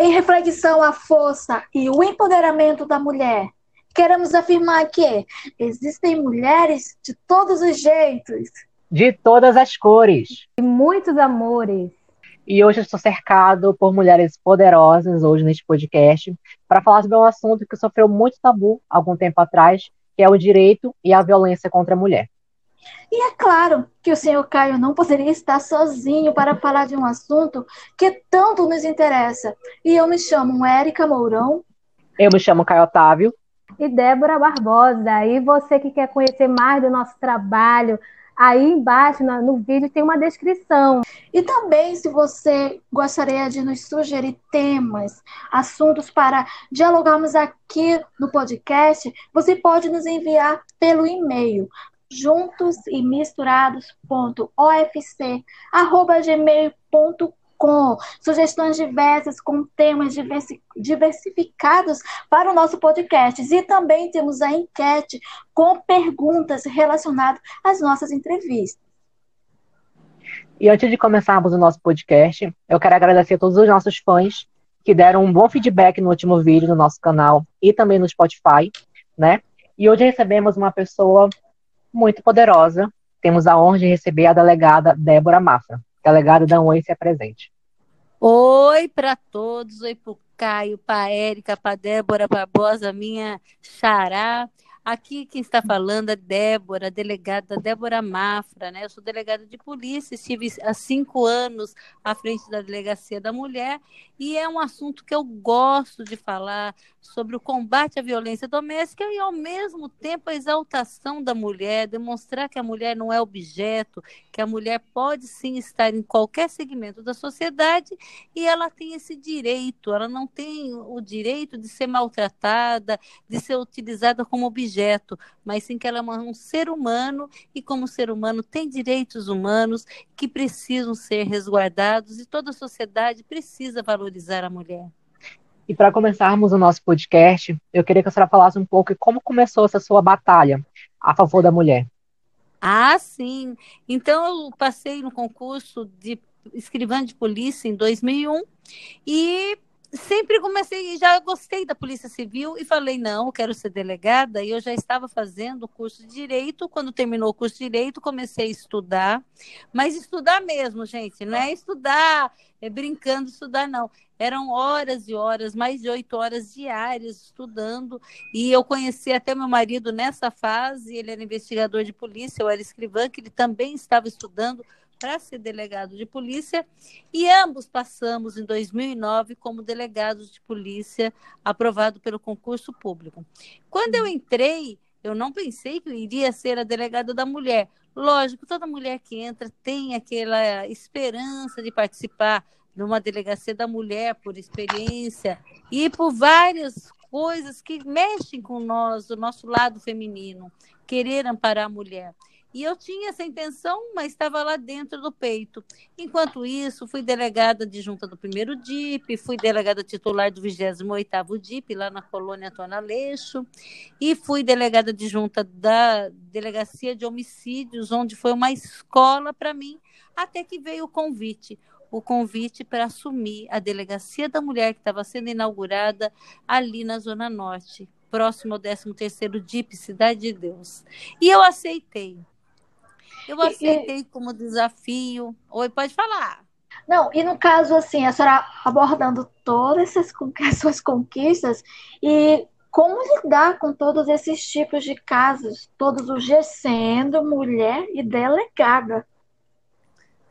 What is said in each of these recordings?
Em reflexão à força e o empoderamento da mulher, queremos afirmar que existem mulheres de todos os jeitos, de todas as cores e muitos amores. E hoje estou cercado por mulheres poderosas hoje neste podcast para falar sobre um assunto que sofreu muito tabu algum tempo atrás, que é o direito e a violência contra a mulher. E é claro que o senhor Caio não poderia estar sozinho para falar de um assunto que tanto nos interessa. E eu me chamo Érica Mourão. Eu me chamo Caio Otávio. E Débora Barbosa. E você que quer conhecer mais do nosso trabalho, aí embaixo no, no vídeo tem uma descrição. E também, se você gostaria de nos sugerir temas, assuntos para dialogarmos aqui no podcast, você pode nos enviar pelo e-mail juntos e misturados.ofc@gmail.com sugestões diversas com temas diversificados para o nosso podcast e também temos a enquete com perguntas relacionadas às nossas entrevistas. E antes de começarmos o nosso podcast, eu quero agradecer a todos os nossos fãs que deram um bom feedback no último vídeo no nosso canal e também no Spotify, né? E hoje recebemos uma pessoa muito poderosa. Temos a honra de receber a delegada Débora Mafra. Delegada, dá um oi se. Oi para todos, oi para Caio, para Érica, para Débora Barbosa, minha xará. Aqui quem está falando é Débora, delegada Débora Mafra, né? Eu sou delegada de polícia, estive há cinco anos à frente da Delegacia da Mulher e é um assunto que eu gosto de falar sobre o combate à violência doméstica e, ao mesmo tempo, a exaltação da mulher, demonstrar que a mulher não é objeto, que a mulher pode sim estar em qualquer segmento da sociedade e ela tem esse direito, ela não tem o direito de ser maltratada, de ser utilizada como objeto, mas sim que ela é um ser humano e, como ser humano, tem direitos humanos que precisam ser resguardados e toda a sociedade precisa valorizar valorizar a mulher. E para começarmos o nosso podcast, eu queria que a senhora falasse um pouco como começou essa sua batalha a favor da mulher. Ah, sim. Então eu passei no concurso de escrivã de polícia em 2001 e sempre comecei, já gostei da Polícia Civil e falei, não, quero ser delegada. E eu já estava fazendo o curso de Direito. Quando terminou o curso de Direito, comecei a estudar. Mas estudar mesmo, gente, não é estudar é, brincando, estudar, não. Eram horas e horas, mais de oito horas diárias estudando. E eu conheci até meu marido nessa fase, ele era investigador de polícia, eu era escrivã, que ele também estava estudando para ser delegado de polícia e ambos passamos em 2009 como delegados de polícia aprovado pelo concurso público. Quando eu entrei, eu não pensei que eu iria ser a delegada da mulher. Lógico, toda mulher que entra tem aquela esperança de participar numa delegacia da mulher por experiência e por várias coisas que mexem com nós, o nosso lado feminino, querer amparar a mulher. E eu tinha essa intenção, mas estava lá dentro do peito. Enquanto isso, fui delegada de junta do primeiro DIP, fui delegada titular do 28º DIP, lá na colônia Antônio Aleixo, e fui delegada de junta da Delegacia de Homicídios, onde foi uma escola para mim, até que veio o convite o convite para assumir a Delegacia da Mulher que estava sendo inaugurada ali na Zona Norte, próximo ao 13º DIP, Cidade de Deus. E eu aceitei. Eu aceitei como desafio. Oi, pode falar. Não, e no caso, assim, a senhora abordando todas essas, suas conquistas e como lidar com todos esses tipos de casos, todos os G sendo mulher e delegada.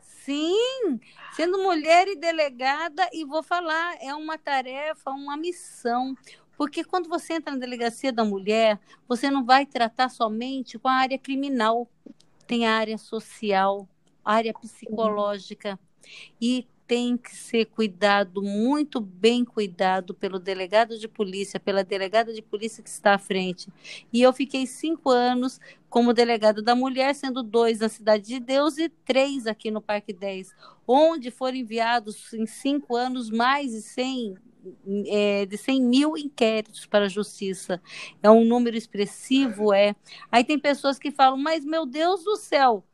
Sim, sendo mulher e delegada, e vou falar, é uma tarefa, uma missão. Porque quando você entra na delegacia da mulher, você não vai tratar somente com a área criminal tem a área social, área psicológica. E tem que ser cuidado, muito bem cuidado pelo delegado de polícia, pela delegada de polícia que está à frente. E eu fiquei cinco anos como delegado da mulher, sendo dois na Cidade de Deus e três aqui no Parque 10, onde foram enviados em cinco anos mais de 100 é, de 100 mil inquéritos para a justiça. É um número expressivo, é. Aí tem pessoas que falam, mas meu Deus do céu,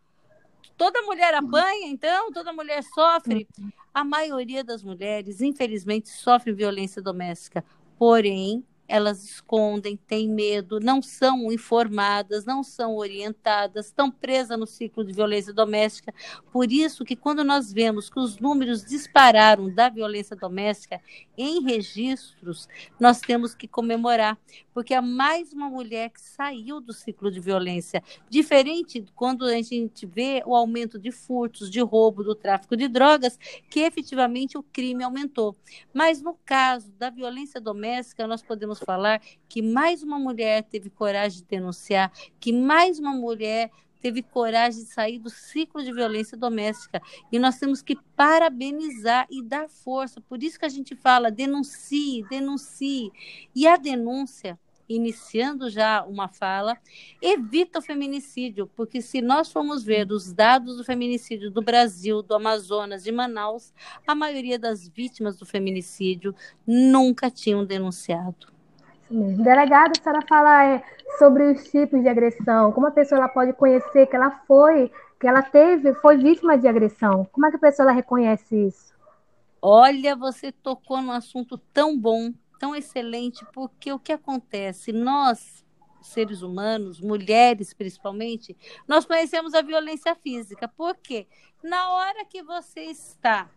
Toda mulher apanha, então? Toda mulher sofre? A maioria das mulheres, infelizmente, sofre violência doméstica. Porém, elas escondem, têm medo, não são informadas, não são orientadas, estão presas no ciclo de violência doméstica. Por isso que quando nós vemos que os números dispararam da violência doméstica em registros, nós temos que comemorar, porque há mais uma mulher que saiu do ciclo de violência, diferente quando a gente vê o aumento de furtos, de roubo, do tráfico de drogas, que efetivamente o crime aumentou. Mas no caso da violência doméstica, nós podemos falar que mais uma mulher teve coragem de denunciar, que mais uma mulher teve coragem de sair do ciclo de violência doméstica. E nós temos que parabenizar e dar força. Por isso que a gente fala: denuncie, denuncie. E a denúncia, iniciando já uma fala, evita o feminicídio, porque se nós formos ver os dados do feminicídio do Brasil, do Amazonas, de Manaus, a maioria das vítimas do feminicídio nunca tinham denunciado mesmo. Delegado, a senhora fala é, sobre os tipos de agressão. Como a pessoa ela pode conhecer que ela foi, que ela teve, foi vítima de agressão? Como é que a pessoa ela reconhece isso? Olha, você tocou num assunto tão bom, tão excelente, porque o que acontece? Nós, seres humanos, mulheres principalmente, nós conhecemos a violência física. Por quê? Na hora que você está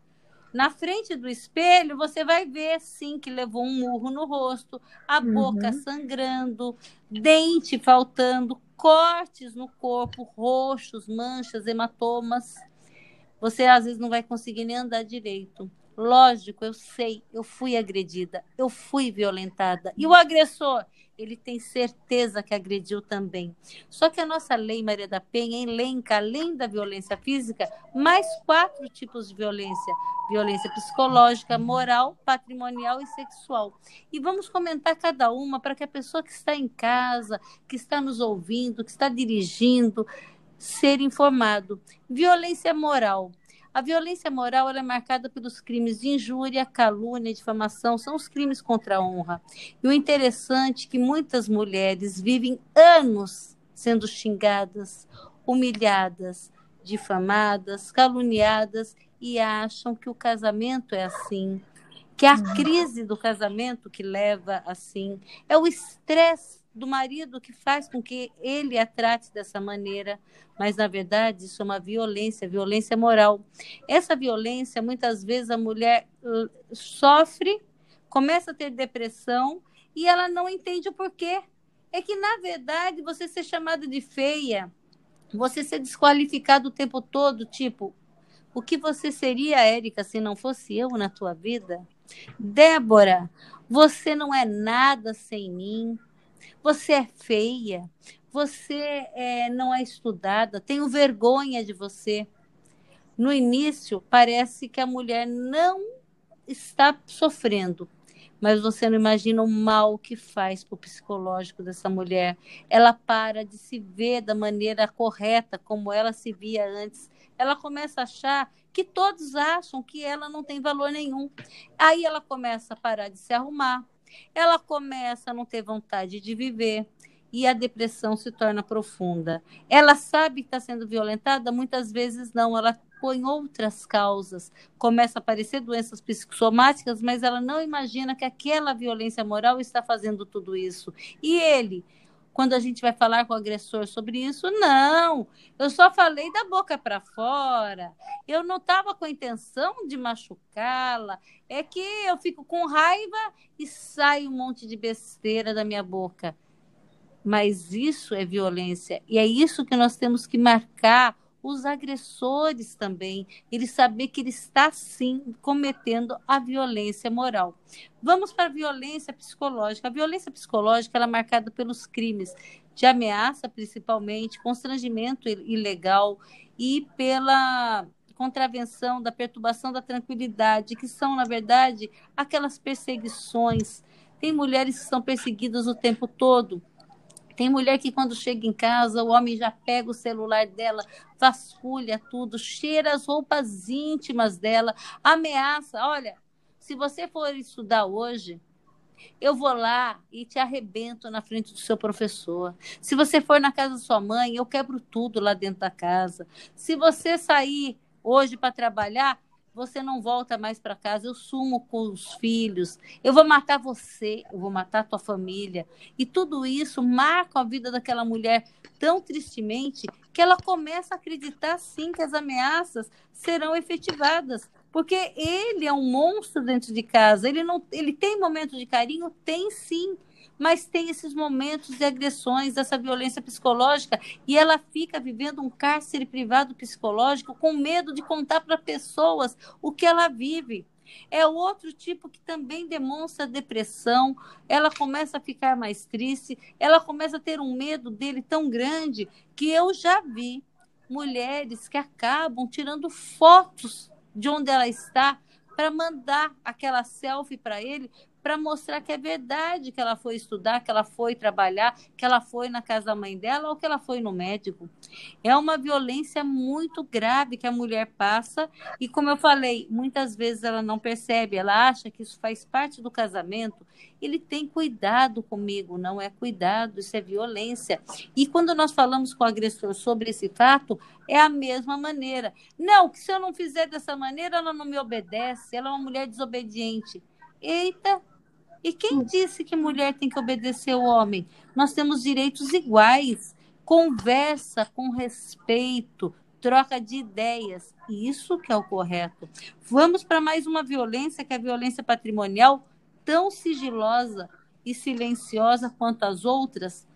na frente do espelho, você vai ver, sim, que levou um murro no rosto, a uhum. boca sangrando, dente faltando, cortes no corpo, roxos, manchas, hematomas. Você às vezes não vai conseguir nem andar direito. Lógico, eu sei, eu fui agredida, eu fui violentada. E o agressor? Ele tem certeza que agrediu também. Só que a nossa lei Maria da Penha elenca, além da violência física, mais quatro tipos de violência: violência psicológica, moral, patrimonial e sexual. E vamos comentar cada uma para que a pessoa que está em casa, que está nos ouvindo, que está dirigindo, ser informado. Violência moral. A violência moral é marcada pelos crimes de injúria, calúnia, difamação, são os crimes contra a honra. E o interessante é que muitas mulheres vivem anos sendo xingadas, humilhadas, difamadas, caluniadas e acham que o casamento é assim, que a uhum. crise do casamento que leva assim, é o estresse do marido que faz com que ele a trate dessa maneira, mas na verdade isso é uma violência, violência moral. Essa violência, muitas vezes a mulher uh, sofre, começa a ter depressão e ela não entende o porquê. É que na verdade você ser chamado de feia, você ser desqualificado o tempo todo, tipo, o que você seria, Érica, se não fosse eu na tua vida? Débora, você não é nada sem mim. Você é feia, você é, não é estudada, tenho vergonha de você. No início, parece que a mulher não está sofrendo, mas você não imagina o mal que faz para o psicológico dessa mulher. Ela para de se ver da maneira correta, como ela se via antes. Ela começa a achar que todos acham que ela não tem valor nenhum. Aí ela começa a parar de se arrumar, ela começa a não ter vontade de viver e a depressão se torna profunda. Ela sabe que está sendo violentada? Muitas vezes não, ela põe outras causas. Começa a aparecer doenças psicossomáticas, mas ela não imagina que aquela violência moral está fazendo tudo isso. E ele, quando a gente vai falar com o agressor sobre isso, não, eu só falei da boca para fora, eu não estava com a intenção de machucá-la, é que eu fico com raiva e sai um monte de besteira da minha boca. Mas isso é violência, e é isso que nós temos que marcar os agressores também, ele saber que ele está sim cometendo a violência moral. Vamos para a violência psicológica. A violência psicológica é marcada pelos crimes de ameaça, principalmente, constrangimento ilegal e pela contravenção da perturbação da tranquilidade, que são, na verdade, aquelas perseguições. Tem mulheres que são perseguidas o tempo todo tem mulher que quando chega em casa, o homem já pega o celular dela, vasculha tudo, cheira as roupas íntimas dela, ameaça. Olha, se você for estudar hoje, eu vou lá e te arrebento na frente do seu professor. Se você for na casa da sua mãe, eu quebro tudo lá dentro da casa. Se você sair hoje para trabalhar, você não volta mais para casa, eu sumo com os filhos, eu vou matar você, eu vou matar tua família. E tudo isso marca a vida daquela mulher tão tristemente que ela começa a acreditar sim que as ameaças serão efetivadas, porque ele é um monstro dentro de casa. Ele não, ele tem momentos de carinho, tem sim, mas tem esses momentos de agressões, dessa violência psicológica, e ela fica vivendo um cárcere privado psicológico com medo de contar para pessoas o que ela vive. É outro tipo que também demonstra depressão, ela começa a ficar mais triste, ela começa a ter um medo dele tão grande que eu já vi mulheres que acabam tirando fotos de onde ela está para mandar aquela selfie para ele, para mostrar que é verdade que ela foi estudar, que ela foi trabalhar, que ela foi na casa da mãe dela ou que ela foi no médico. É uma violência muito grave que a mulher passa e, como eu falei, muitas vezes ela não percebe, ela acha que isso faz parte do casamento. Ele tem cuidado comigo, não é cuidado, isso é violência. E quando nós falamos com o agressor sobre esse fato, é a mesma maneira. Não, que se eu não fizer dessa maneira, ela não me obedece, ela é uma mulher desobediente. Eita, e quem disse que mulher tem que obedecer ao homem? Nós temos direitos iguais. Conversa com respeito, troca de ideias. Isso que é o correto. Vamos para mais uma violência, que é a violência patrimonial, tão sigilosa e silenciosa quanto as outras,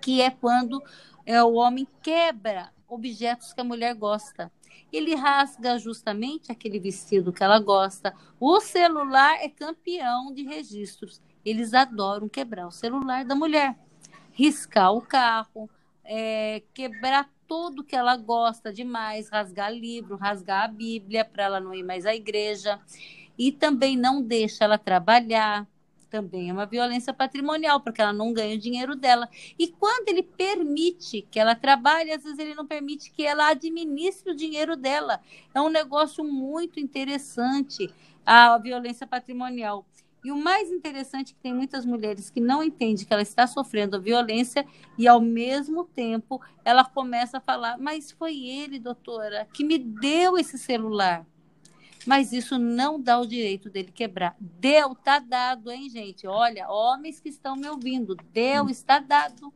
que é quando é, o homem quebra objetos que a mulher gosta ele rasga justamente aquele vestido que ela gosta. O celular é campeão de registros. Eles adoram quebrar o celular da mulher, riscar o carro, é, quebrar tudo que ela gosta demais, rasgar livro, rasgar a Bíblia para ela não ir mais à igreja. E também não deixa ela trabalhar, também é uma violência patrimonial, porque ela não ganha o dinheiro dela. E quando ele permite que ela trabalhe, às vezes ele não permite que ela administre o dinheiro dela. É um negócio muito interessante a violência patrimonial. E o mais interessante é que tem muitas mulheres que não entendem que ela está sofrendo violência e, ao mesmo tempo, ela começa a falar: Mas foi ele, doutora, que me deu esse celular mas isso não dá o direito dele quebrar. Deu, tá dado, hein, gente? Olha, homens que estão me ouvindo, deu, hum. está dado.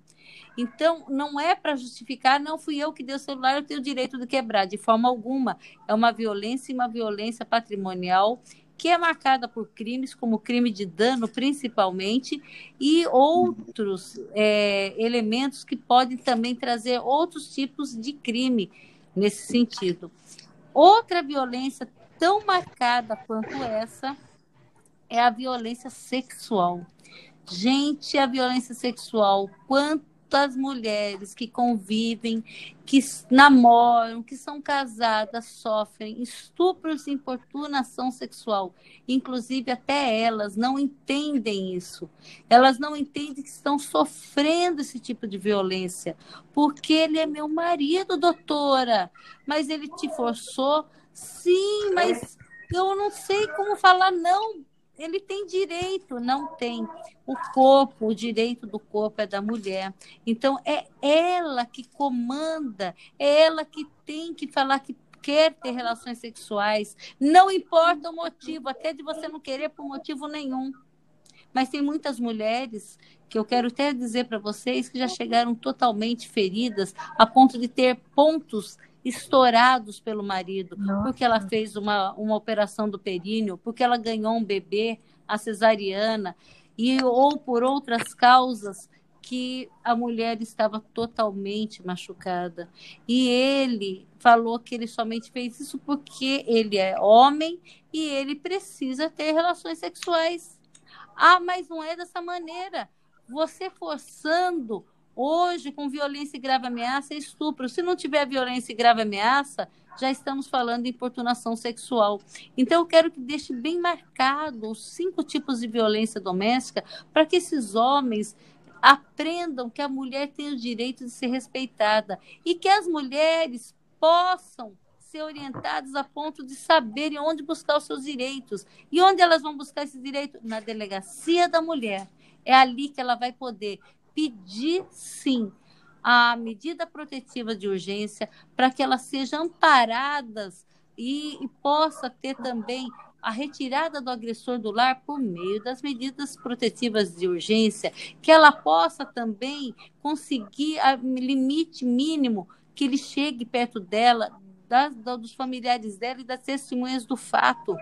Então, não é para justificar, não fui eu que dei o celular, eu tenho o direito de quebrar, de forma alguma. É uma violência e uma violência patrimonial que é marcada por crimes, como crime de dano, principalmente, e outros é, elementos que podem também trazer outros tipos de crime nesse sentido. Outra violência tão marcada quanto essa é a violência sexual. Gente, a violência sexual, quantas mulheres que convivem, que namoram, que são casadas, sofrem estupros e importunação sexual. Inclusive, até elas não entendem isso. Elas não entendem que estão sofrendo esse tipo de violência. Porque ele é meu marido, doutora, mas ele te forçou Sim, mas eu não sei como falar não. Ele tem direito, não tem. O corpo, o direito do corpo é da mulher. Então é ela que comanda, é ela que tem que falar que quer ter relações sexuais. Não importa o motivo, até de você não querer por motivo nenhum. Mas tem muitas mulheres que eu quero até dizer para vocês que já chegaram totalmente feridas a ponto de ter pontos estourados pelo marido, Nossa. porque ela fez uma, uma operação do períneo, porque ela ganhou um bebê, a cesariana, e ou por outras causas que a mulher estava totalmente machucada. E ele falou que ele somente fez isso porque ele é homem e ele precisa ter relações sexuais. Ah, mas não é dessa maneira. Você forçando Hoje, com violência e grave ameaça, é estupro. Se não tiver violência e grave ameaça, já estamos falando de importunação sexual. Então, eu quero que deixe bem marcado os cinco tipos de violência doméstica para que esses homens aprendam que a mulher tem o direito de ser respeitada e que as mulheres possam ser orientadas a ponto de saberem onde buscar os seus direitos. E onde elas vão buscar esses direitos? Na delegacia da mulher. É ali que ela vai poder pedir, sim, a medida protetiva de urgência para que elas sejam amparadas e, e possa ter também a retirada do agressor do lar por meio das medidas protetivas de urgência, que ela possa também conseguir o limite mínimo que ele chegue perto dela, das, dos familiares dela e das testemunhas do fato,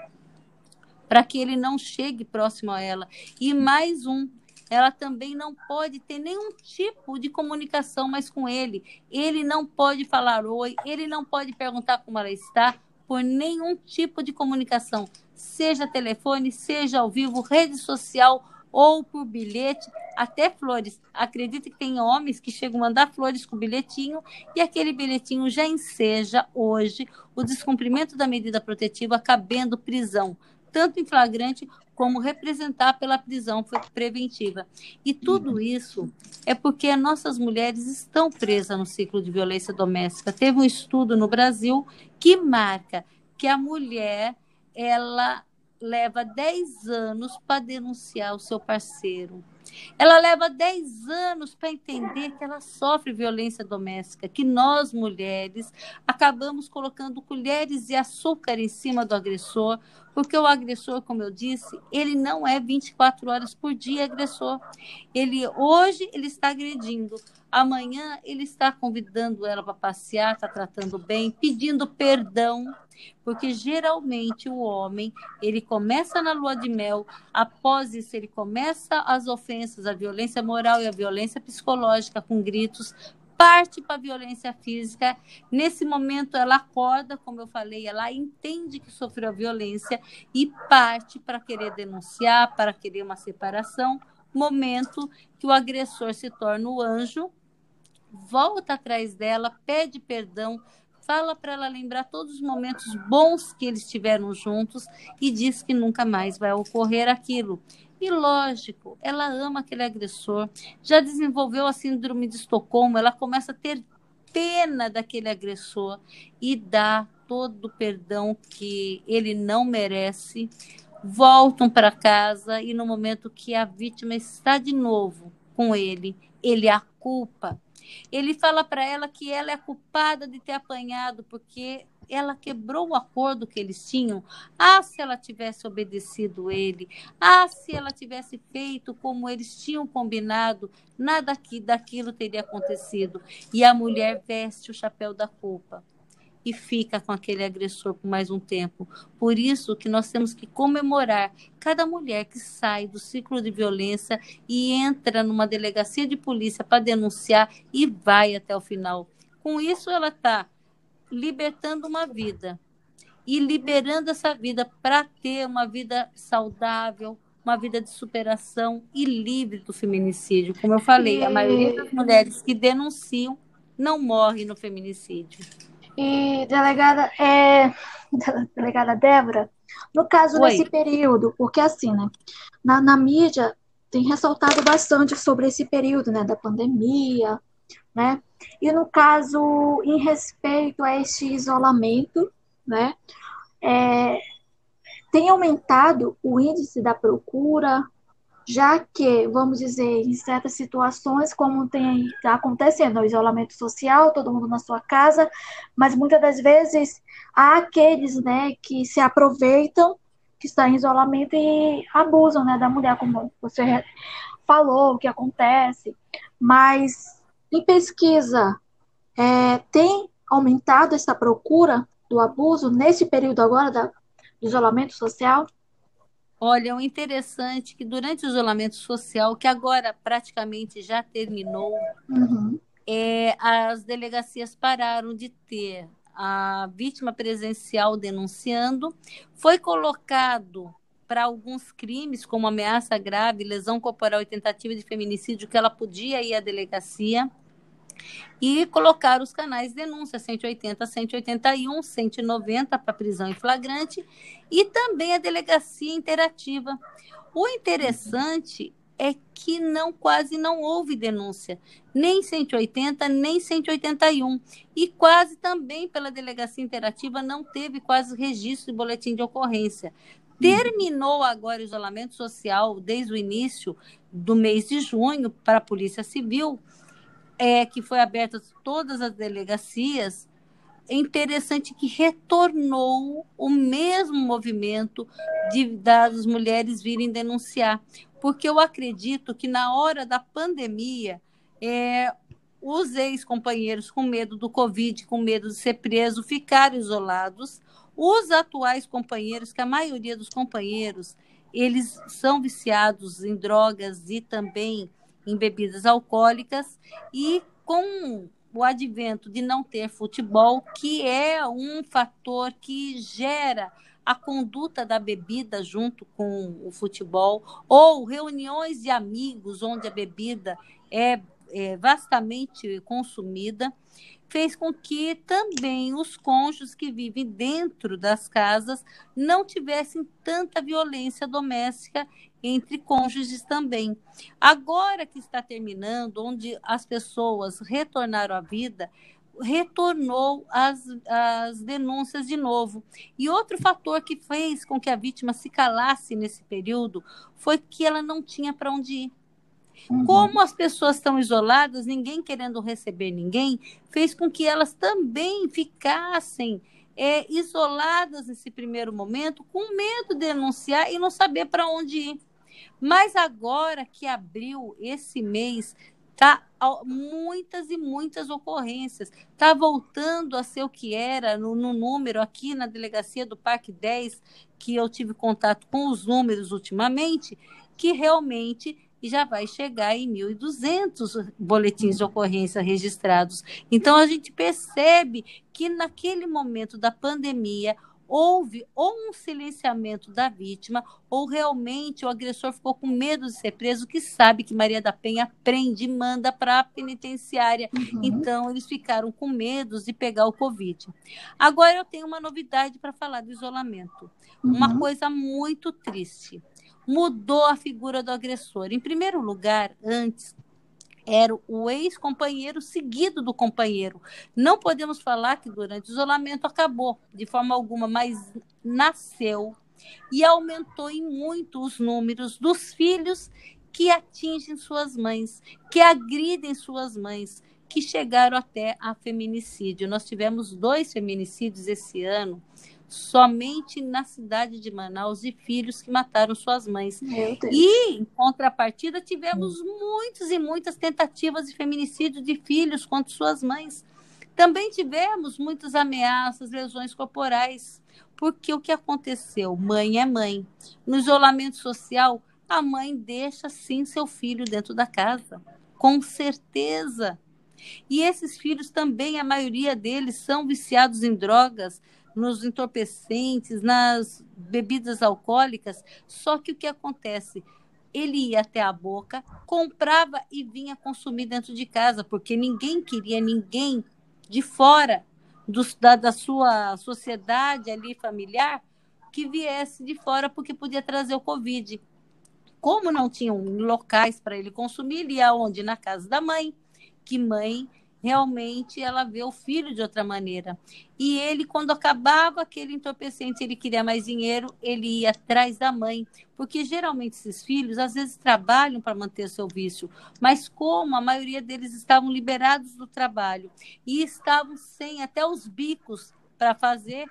para que ele não chegue próximo a ela. E mais um, ela também não pode ter nenhum tipo de comunicação mais com ele. Ele não pode falar oi, ele não pode perguntar como ela está, por nenhum tipo de comunicação, seja telefone, seja ao vivo, rede social ou por bilhete, até flores. Acredito que tem homens que chegam a mandar flores com bilhetinho e aquele bilhetinho já enseja hoje o descumprimento da medida protetiva, cabendo prisão, tanto em flagrante como representar pela prisão preventiva. E tudo isso é porque nossas mulheres estão presas no ciclo de violência doméstica. Teve um estudo no Brasil que marca que a mulher ela leva 10 anos para denunciar o seu parceiro. Ela leva 10 anos para entender que ela sofre violência doméstica, que nós mulheres acabamos colocando colheres de açúcar em cima do agressor, porque o agressor, como eu disse, ele não é 24 horas por dia agressor. Ele hoje ele está agredindo, amanhã ele está convidando ela para passear, está tratando bem, pedindo perdão, porque geralmente o homem, ele começa na lua de mel, após isso ele começa as ofensas, a violência moral e a violência psicológica com gritos, parte para a violência física. Nesse momento, ela acorda, como eu falei, ela entende que sofreu a violência e parte para querer denunciar, para querer uma separação. Momento que o agressor se torna o anjo, volta atrás dela, pede perdão, fala para ela lembrar todos os momentos bons que eles tiveram juntos e diz que nunca mais vai ocorrer aquilo. E lógico, ela ama aquele agressor, já desenvolveu a síndrome de Estocolmo, ela começa a ter pena daquele agressor e dá todo o perdão que ele não merece. Voltam para casa e no momento que a vítima está de novo com ele, ele a culpa. Ele fala para ela que ela é culpada de ter apanhado porque ela quebrou o acordo que eles tinham. Ah, se ela tivesse obedecido ele. Ah, se ela tivesse feito como eles tinham combinado, nada daquilo teria acontecido. E a mulher veste o chapéu da culpa e fica com aquele agressor por mais um tempo. Por isso que nós temos que comemorar cada mulher que sai do ciclo de violência e entra numa delegacia de polícia para denunciar e vai até o final. Com isso, ela está libertando uma vida e liberando essa vida para ter uma vida saudável, uma vida de superação e livre do feminicídio. Como eu falei, a maioria das mulheres que denunciam não morre no feminicídio. E delegada, é, delegada Débora, no caso Oi. desse período, porque assim, né, na, na mídia tem ressaltado bastante sobre esse período, né, da pandemia, né? E no caso, em respeito a este isolamento, né, é, tem aumentado o índice da procura, já que, vamos dizer, em certas situações, como tem tá acontecendo, o isolamento social, todo mundo na sua casa, mas muitas das vezes há aqueles, né, que se aproveitam, que estão em isolamento e abusam, né, da mulher, como você falou, o que acontece, mas em pesquisa, é, tem aumentado essa procura do abuso nesse período agora da, do isolamento social? Olha, o interessante é que durante o isolamento social, que agora praticamente já terminou, uhum. é, as delegacias pararam de ter a vítima presencial denunciando, foi colocado para alguns crimes, como ameaça grave, lesão corporal e tentativa de feminicídio, que ela podia ir à delegacia e colocar os canais de denúncia 180, 181, 190 para prisão em flagrante e também a delegacia interativa. O interessante é que não quase não houve denúncia, nem 180, nem 181. E quase também pela delegacia interativa não teve quase registro de boletim de ocorrência. Terminou agora o isolamento social desde o início do mês de junho para a Polícia Civil, é, que foi aberta todas as delegacias. É interessante que retornou o mesmo movimento de das mulheres virem denunciar, porque eu acredito que na hora da pandemia é, os ex-companheiros com medo do Covid, com medo de ser preso, ficaram isolados. Os atuais companheiros, que a maioria dos companheiros, eles são viciados em drogas e também em bebidas alcoólicas. E com o advento de não ter futebol, que é um fator que gera a conduta da bebida junto com o futebol, ou reuniões de amigos onde a bebida é, é vastamente consumida, fez com que também os cônjuges que vivem dentro das casas não tivessem tanta violência doméstica entre cônjuges também. Agora que está terminando, onde as pessoas retornaram à vida, retornou as, as denúncias de novo. E outro fator que fez com que a vítima se calasse nesse período foi que ela não tinha para onde ir. Uhum. Como as pessoas estão isoladas, ninguém querendo receber ninguém, fez com que elas também ficassem é, isoladas nesse primeiro momento, com medo de denunciar e não saber para onde ir. Mas agora que abriu esse mês, Tá muitas e muitas ocorrências. Está voltando a ser o que era no, no, número aqui na delegacia do Parque 10, que eu tive contato com os números ultimamente, que realmente já vai chegar em 1.200 boletins de ocorrência registrados. Então, a gente percebe que naquele momento da pandemia, houve ou um silenciamento da vítima, ou realmente o agressor ficou com medo de ser preso, que sabe que Maria da Penha prende e manda para a penitenciária. Uhum. Então, eles ficaram com medo de pegar o Covid. Agora, eu tenho uma novidade para falar do isolamento. Uhum. Uma coisa muito triste. Mudou a figura do agressor. Em primeiro lugar, antes, era o ex-companheiro seguido do companheiro. Não podemos falar que durante o isolamento acabou de forma alguma, mas nasceu e aumentou em muito os números dos filhos que atingem suas mães, que agridem suas mães, que chegaram até a feminicídio. Nós tivemos dois feminicídios esse ano somente na cidade de Manaus e filhos que mataram suas mães. E, em contrapartida, tivemos hum. muitas e muitas tentativas de feminicídio de filhos contra suas mães. Também tivemos muitas ameaças, lesões corporais, porque o que aconteceu? Mãe é mãe. No isolamento social, a mãe deixa sim seu filho dentro da casa, com certeza. E esses filhos também, a maioria deles, são viciados em drogas, nos entorpecentes, nas bebidas alcoólicas. Só que o que acontece? Ele ia até a boca, comprava e vinha consumir dentro de casa, porque ninguém queria ninguém de fora do, da, da sua sociedade ali familiar que viesse de fora porque podia trazer o Covid. Como não tinham locais para ele consumir, ele ia onde? Na casa da mãe, que mãe realmente ela vê o filho de outra maneira. E ele, quando acabava aquele entorpecente, ele queria mais dinheiro, ele ia atrás da mãe, porque geralmente esses filhos às vezes trabalham para manter seu vício, mas como a maioria deles estavam liberados do trabalho e estavam sem até os bicos para fazer,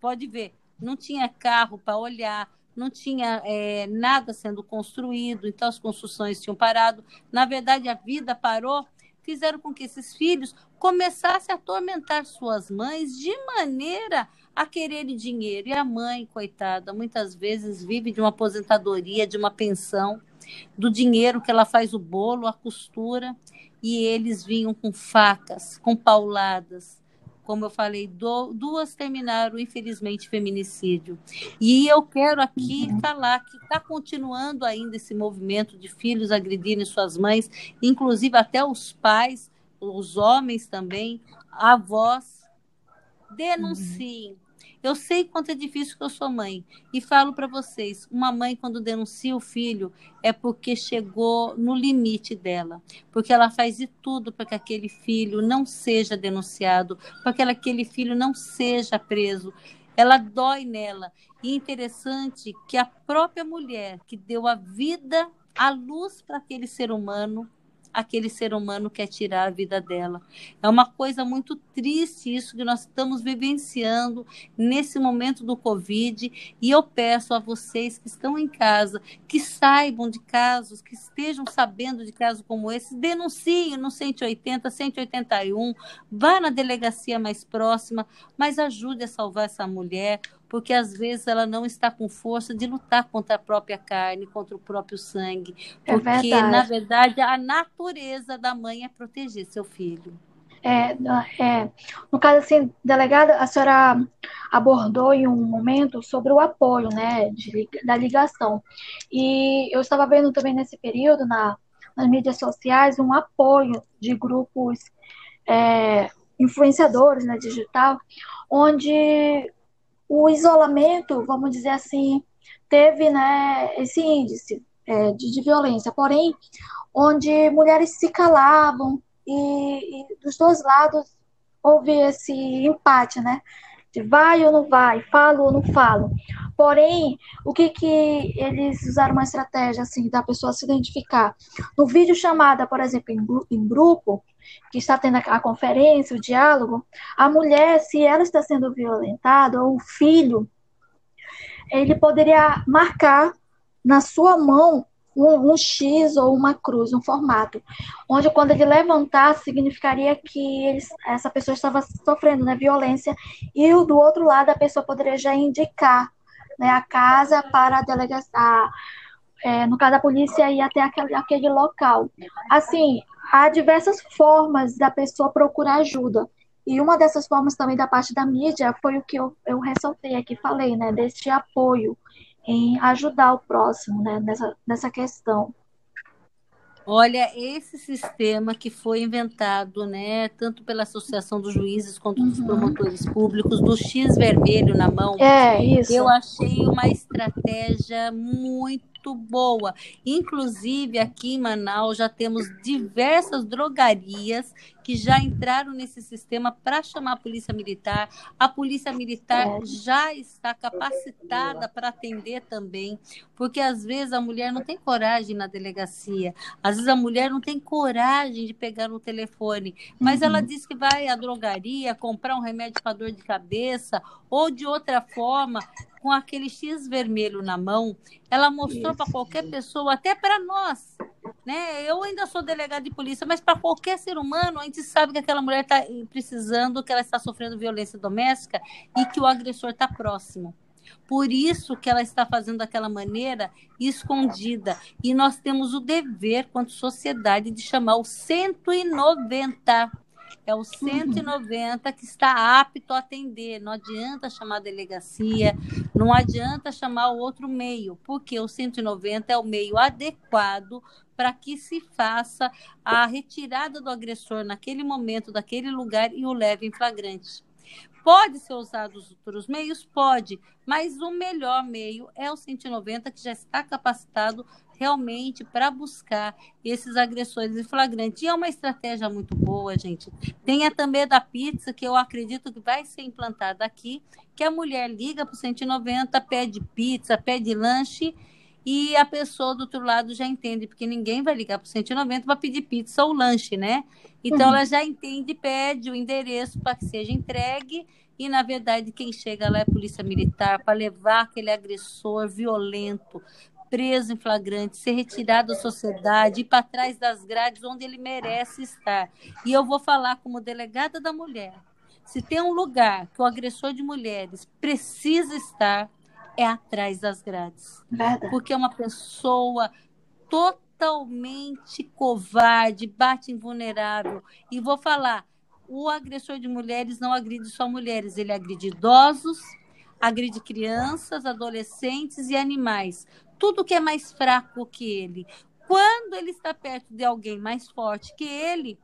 pode ver, não tinha carro para olhar, não tinha é, nada sendo construído, então as construções tinham parado. Na verdade, a vida parou fizeram com que esses filhos começassem a atormentar suas mães de maneira a quererem dinheiro. E a mãe, coitada, muitas vezes vive de uma aposentadoria, de uma pensão, do dinheiro que ela faz o bolo, a costura, e eles vinham com facas, com pauladas, como eu falei, do, duas terminaram, infelizmente, feminicídio. E eu quero aqui uhum. falar que está continuando ainda esse movimento de filhos agredirem suas mães, inclusive até os pais, os homens também, avós, denunciem. Uhum. Eu sei quanto é difícil que eu sou mãe. E falo para vocês: uma mãe, quando denuncia o filho, é porque chegou no limite dela. Porque ela faz de tudo para que aquele filho não seja denunciado, para que aquele filho não seja preso. Ela dói nela. E é interessante que a própria mulher que deu a vida, a luz para aquele ser humano, aquele ser humano quer tirar a vida dela. É uma coisa muito triste isso que nós estamos vivenciando nesse momento do Covid. E eu peço a vocês que estão em casa, que saibam de casos, que estejam sabendo de casos como esse, denunciem no 180, 181, vá na delegacia mais próxima, mas ajude a salvar essa mulher porque às vezes ela não está com força de lutar contra a própria carne, contra o próprio sangue, é porque é na verdade a natureza da mãe é proteger seu filho. É, é, no caso assim, delegada, a senhora abordou em um momento sobre o apoio, né, de, da ligação. E eu estava vendo também nesse período na, nas mídias sociais um apoio de grupos é, influenciadores na né, digital, onde o isolamento, vamos dizer assim, teve né, esse índice é, de, de, violência, porém, onde mulheres se calavam e, e, dos dois lados houve esse empate, né? De vai ou não vai, falo ou não falo. Porém, o que que eles usaram uma estratégia assim da pessoa se identificar? No vídeo chamada, por exemplo, em, em grupo, que está tendo a conferência, o diálogo, a mulher, se ela está sendo violentada, ou o filho, ele poderia marcar na sua mão um, um, X ou uma cruz, um formato, onde quando ele levantar significaria que ele, essa pessoa estava sofrendo né, violência e do outro lado a pessoa poderia já indicar né, a casa para a delegacia, é, no caso da polícia ir até aquele, aquele local. Assim, há diversas formas da pessoa procurar ajuda. E uma dessas formas também da parte da mídia foi o que eu, eu ressaltei aqui, falei, né, deste apoio em ajudar o próximo, né, nessa, nessa questão. Olha, esse sistema que foi inventado, né, tanto pela Associação dos Juízes quanto dos uhum. promotores públicos, do X vermelho na mão, é, isso. eu achei uma estratégia muito boa. Inclusive, aqui em Manaus já temos diversas drogarias que já entraram nesse sistema para chamar a polícia militar. A polícia militar já está capacitada para atender também, porque às vezes a mulher não tem coragem na delegacia, às vezes a mulher não tem coragem de pegar no telefone, mas uhum. ela diz que vai à drogaria comprar um remédio para dor de cabeça ou de outra forma com aquele X vermelho na mão, ela mostrou para qualquer pessoa, até para nós, né? Eu ainda sou delegada de polícia, mas para qualquer ser humano, a gente sabe que aquela mulher está precisando, que ela está sofrendo violência doméstica e que o agressor está próximo. Por isso que ela está fazendo daquela maneira escondida. E nós temos o dever, quanto sociedade, de chamar o 190 é o 190 que está apto a atender. Não adianta chamar a delegacia, não adianta chamar o outro meio, porque o 190 é o meio adequado para que se faça a retirada do agressor naquele momento, daquele lugar e o leve em flagrante. Pode ser usado os outros meios? Pode, mas o melhor meio é o 190, que já está capacitado realmente para buscar esses agressores em flagrante. E é uma estratégia muito boa, gente. Tem a também da pizza, que eu acredito que vai ser implantada aqui, que a mulher liga para o 190, pede pizza, pede lanche, e a pessoa do outro lado já entende, porque ninguém vai ligar para o 190 para pedir pizza ou lanche, né? Então uhum. ela já entende, pede o endereço para que seja entregue e na verdade quem chega lá é a polícia militar para levar aquele agressor violento preso em flagrante, ser retirado da sociedade, ir para trás das grades onde ele merece estar. E eu vou falar como delegada da mulher. Se tem um lugar que o agressor de mulheres precisa estar, é atrás das grades. Verdade. Porque é uma pessoa totalmente covarde, bate invulnerável. E vou falar, o agressor de mulheres não agride só mulheres, ele agride idosos, agride crianças, adolescentes e animais tudo que é mais fraco que ele. Quando ele está perto de alguém mais forte que ele,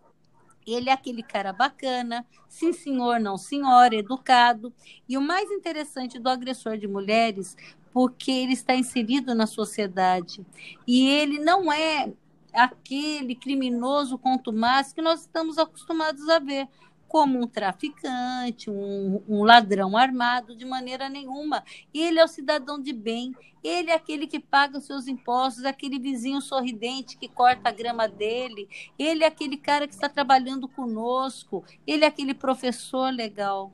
Ele é aquele cara bacana, sim senhor, não senhora, educado. E o mais interessante do agressor de mulheres, porque ele está inserido na sociedade. E ele não é aquele criminoso contumaz que nós estamos acostumados a ver como um traficante, um, um, ladrão armado, de maneira nenhuma. Ele é o cidadão de bem, ele é aquele que paga os seus impostos, aquele vizinho sorridente que corta a grama dele, ele é aquele cara que está trabalhando conosco, ele é aquele professor legal.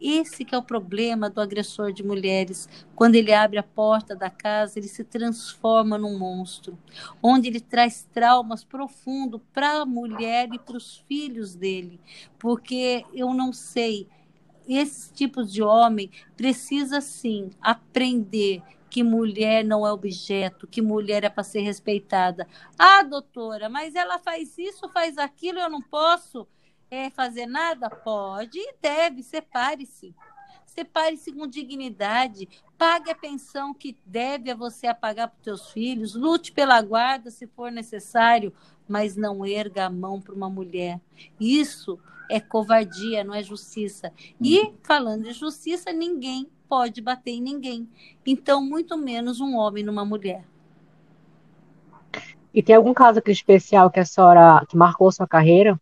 Esse que é o problema do agressor de mulheres. Quando ele abre a porta da casa, ele se transforma num monstro, onde ele traz traumas profundos para a mulher e para os filhos dele. Porque eu não sei, esses tipos de homem precisa sim aprender que mulher não é objeto, que mulher é para ser respeitada. Ah, doutora, mas ela faz isso, faz aquilo, eu não posso é, fazer nada? Pode e deve, separe-se. Separe-se com dignidade, pague a pensão que deve a você a pagar para os seus filhos, lute pela guarda se for necessário, mas não erga a mão para uma mulher. Isso é covardia, não é justiça. E, falando de justiça, ninguém pode bater em ninguém. Então, muito menos um homem numa mulher. E tem algum caso aqui especial que a senhora que marcou sua carreira?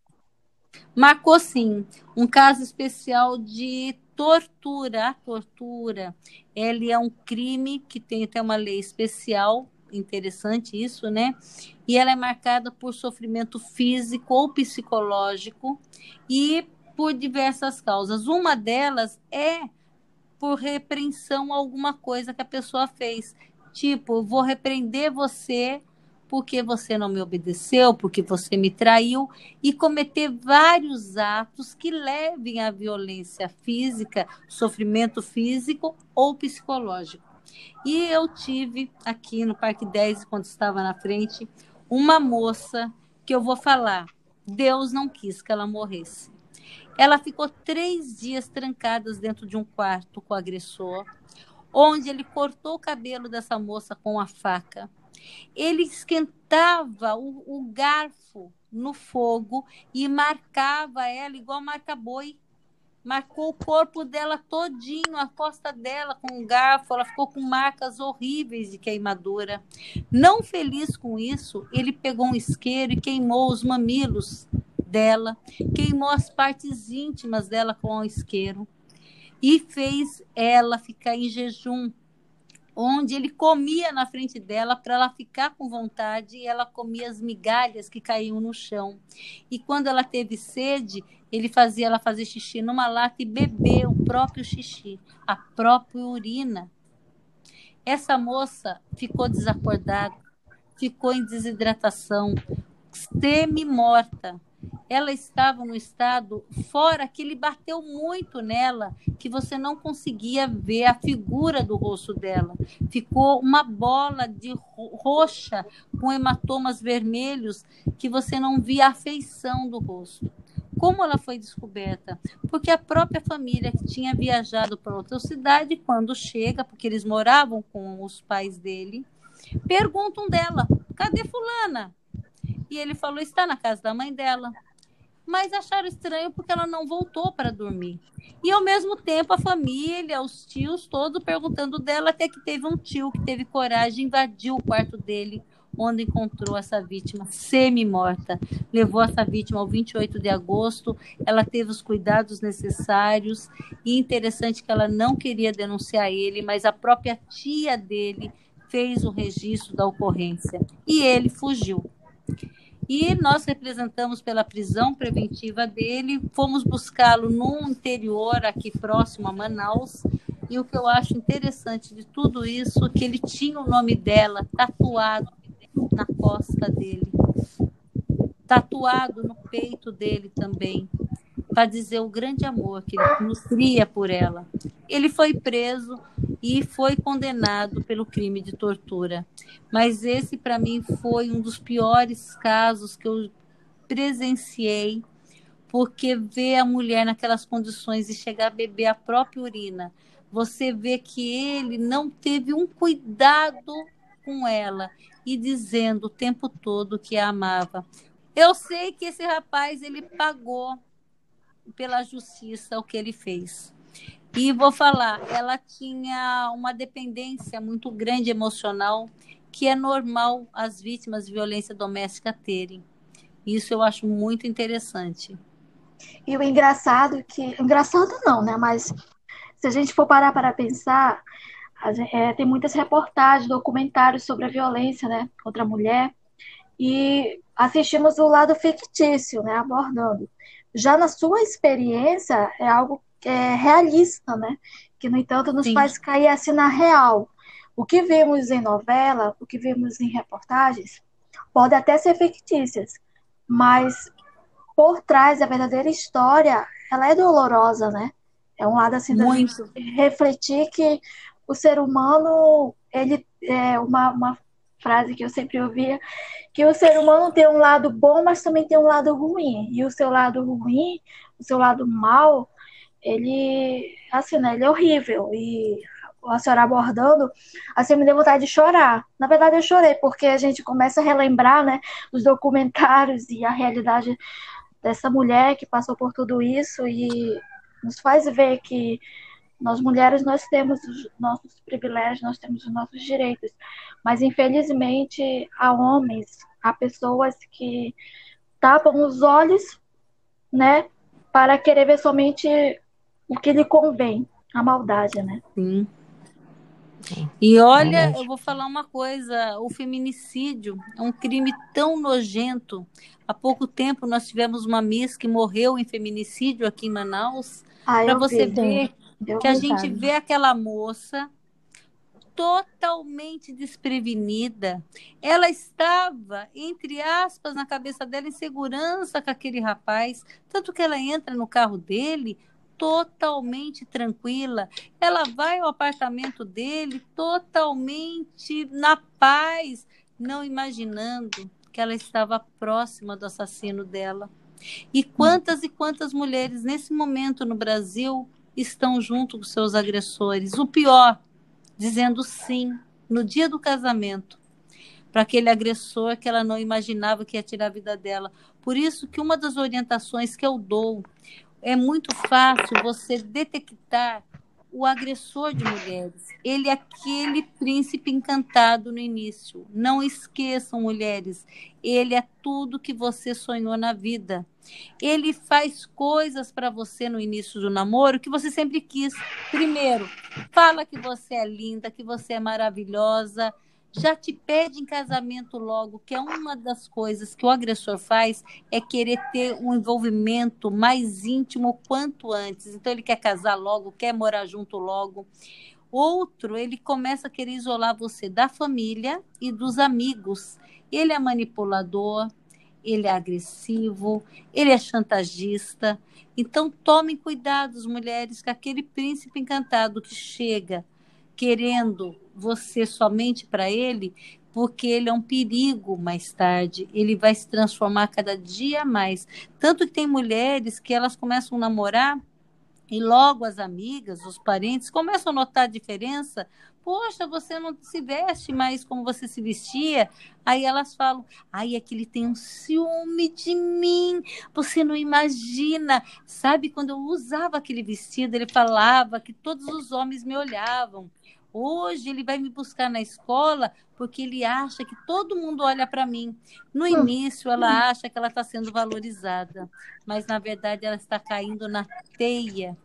Marcou sim um caso especial de tortura. A tortura, ele é um crime que tem até uma lei especial, interessante isso, né? E ela é marcada por sofrimento físico ou psicológico e por diversas causas. Uma delas é por repreensão a alguma coisa que a pessoa fez. Tipo, vou repreender você porque você não me obedeceu, porque você me traiu, e cometer vários atos que levem à violência física, sofrimento físico ou psicológico. E eu tive aqui no Parque 10, quando estava na frente, uma moça que eu vou falar, Deus não quis que ela morresse. Ela ficou três dias trancada dentro de um quarto com o agressor, onde ele cortou o cabelo dessa moça com a faca ele esquentava o, o garfo no fogo e marcava ela igual marca boi. Marcou o corpo dela todinho, a costa dela com um garfo, ela ficou com marcas horríveis de queimadura. Não feliz com isso, ele pegou um isqueiro e queimou os mamilos dela, queimou as partes íntimas dela com o isqueiro e fez ela ficar em jejum onde ele comia na frente dela para ela ficar com vontade e ela comia as migalhas que caíam no chão. E quando ela teve sede, ele fazia ela fazer xixi numa lata e beber o próprio xixi, a própria urina. Essa moça ficou desacordada, ficou em desidratação, semi-morta ela estava no estado fora que ele bateu muito nela, que você não conseguia ver a figura do rosto dela. Ficou uma bola de roxa com hematomas vermelhos que você não via a feição do rosto. Como ela foi descoberta? Porque a própria família que tinha viajado para outra cidade, quando chega, porque eles moravam com os pais dele, perguntam dela: cadê Fulana? E ele falou: está na casa da mãe dela mas acharam estranho porque ela não voltou para dormir. E ao mesmo tempo a família, os tios, todos perguntando dela, até que teve um tio que teve coragem, invadiu o quarto dele, onde encontrou essa vítima semi-morta. Levou essa vítima ao 28 de agosto, ela teve os cuidados necessários, e interessante que ela não queria denunciar ele, mas a própria tia dele fez o registro da ocorrência. E ele fugiu. E nós representamos pela prisão preventiva dele, fomos buscá-lo no interior, aqui próximo a Manaus. E o que eu acho interessante de tudo isso é que ele tinha o nome dela tatuado na costa dele, tatuado no peito dele também para dizer o grande amor que ele nutria por ela. Ele foi preso e foi condenado pelo crime de tortura. Mas esse, para mim, foi um dos piores casos que eu presenciei, porque ver a mulher naquelas condições e chegar a beber a própria urina, você vê que ele não teve um cuidado com ela e dizendo o tempo todo que a amava Eu sei que esse rapaz ele pagou pela justiça o que ele fez. E vou falar, ela tinha uma dependência muito grande emocional, que é normal as vítimas de violência doméstica terem. Isso eu acho muito interessante. E o engraçado que. Engraçado não, né? Mas se a gente for parar para pensar, é, tem muitas reportagens, documentários sobre a violência né, contra a mulher. E assistimos o lado fictício, né? Abordando. Já na sua experiência, é algo é, realista, né? Que, no entanto, nos Sim. faz cair assim na real. O que vemos em novela, o que vemos em reportagens, pode até ser fictícias, mas por trás da verdadeira história, ela é dolorosa, né? É um lado assim Muito. da refletir que o ser humano, ele é uma, uma frase que eu sempre ouvia, que o ser humano tem um lado bom, mas também tem um lado ruim. E o seu lado ruim, o seu lado mal, ele, assim, né, ele é horrível. E a senhora abordando, assim, me deu vontade de chorar. Na verdade, eu chorei, porque a gente começa a relembrar, né, os documentários e a realidade dessa mulher que passou por tudo isso e nos faz ver que nós mulheres nós temos os nossos privilégios, nós temos os nossos direitos, mas infelizmente há homens, há pessoas que tapam os olhos, né, para querer ver somente o que lhe convém, a maldade, né? Sim. E olha, eu vou falar uma coisa: o feminicídio é um crime tão nojento. Há pouco tempo nós tivemos uma Miss que morreu em feminicídio aqui em Manaus. Ah, para você vi, ver que a gente vê aquela moça totalmente desprevenida. Ela estava, entre aspas, na cabeça dela em segurança com aquele rapaz, tanto que ela entra no carro dele, totalmente tranquila. Ela vai ao apartamento dele totalmente na paz, não imaginando que ela estava próxima do assassino dela. E quantas e quantas mulheres nesse momento no Brasil estão junto com seus agressores? O pior, dizendo sim no dia do casamento para aquele agressor que ela não imaginava que ia tirar a vida dela. Por isso que uma das orientações que eu dou, é muito fácil você detectar o agressor de mulheres. Ele é aquele príncipe encantado no início. Não esqueçam, mulheres, ele é tudo que você sonhou na vida. Ele faz coisas para você no início do namoro que você sempre quis. Primeiro, fala que você é linda, que você é maravilhosa, já te pede em casamento logo, que é uma das coisas que o agressor faz, é querer ter um envolvimento mais íntimo quanto antes. Então ele quer casar logo, quer morar junto logo. Outro, ele começa a querer isolar você da família e dos amigos. Ele é manipulador, ele é agressivo, ele é chantagista. Então tomem cuidado, mulheres, com aquele príncipe encantado que chega querendo você somente para ele, porque ele é um perigo mais tarde, ele vai se transformar cada dia mais. Tanto que tem mulheres que elas começam a namorar e logo as amigas, os parentes começam a notar a diferença. Poxa, você não se veste mais como você se vestia. Aí elas falam: ai, é que ele tem um ciúme de mim. Você não imagina. Sabe, quando eu usava aquele vestido, ele falava que todos os homens me olhavam. Hoje ele vai me buscar na escola porque ele acha que todo mundo olha para mim. No hum. início, ela acha que ela está sendo valorizada, mas na verdade ela está caindo na teia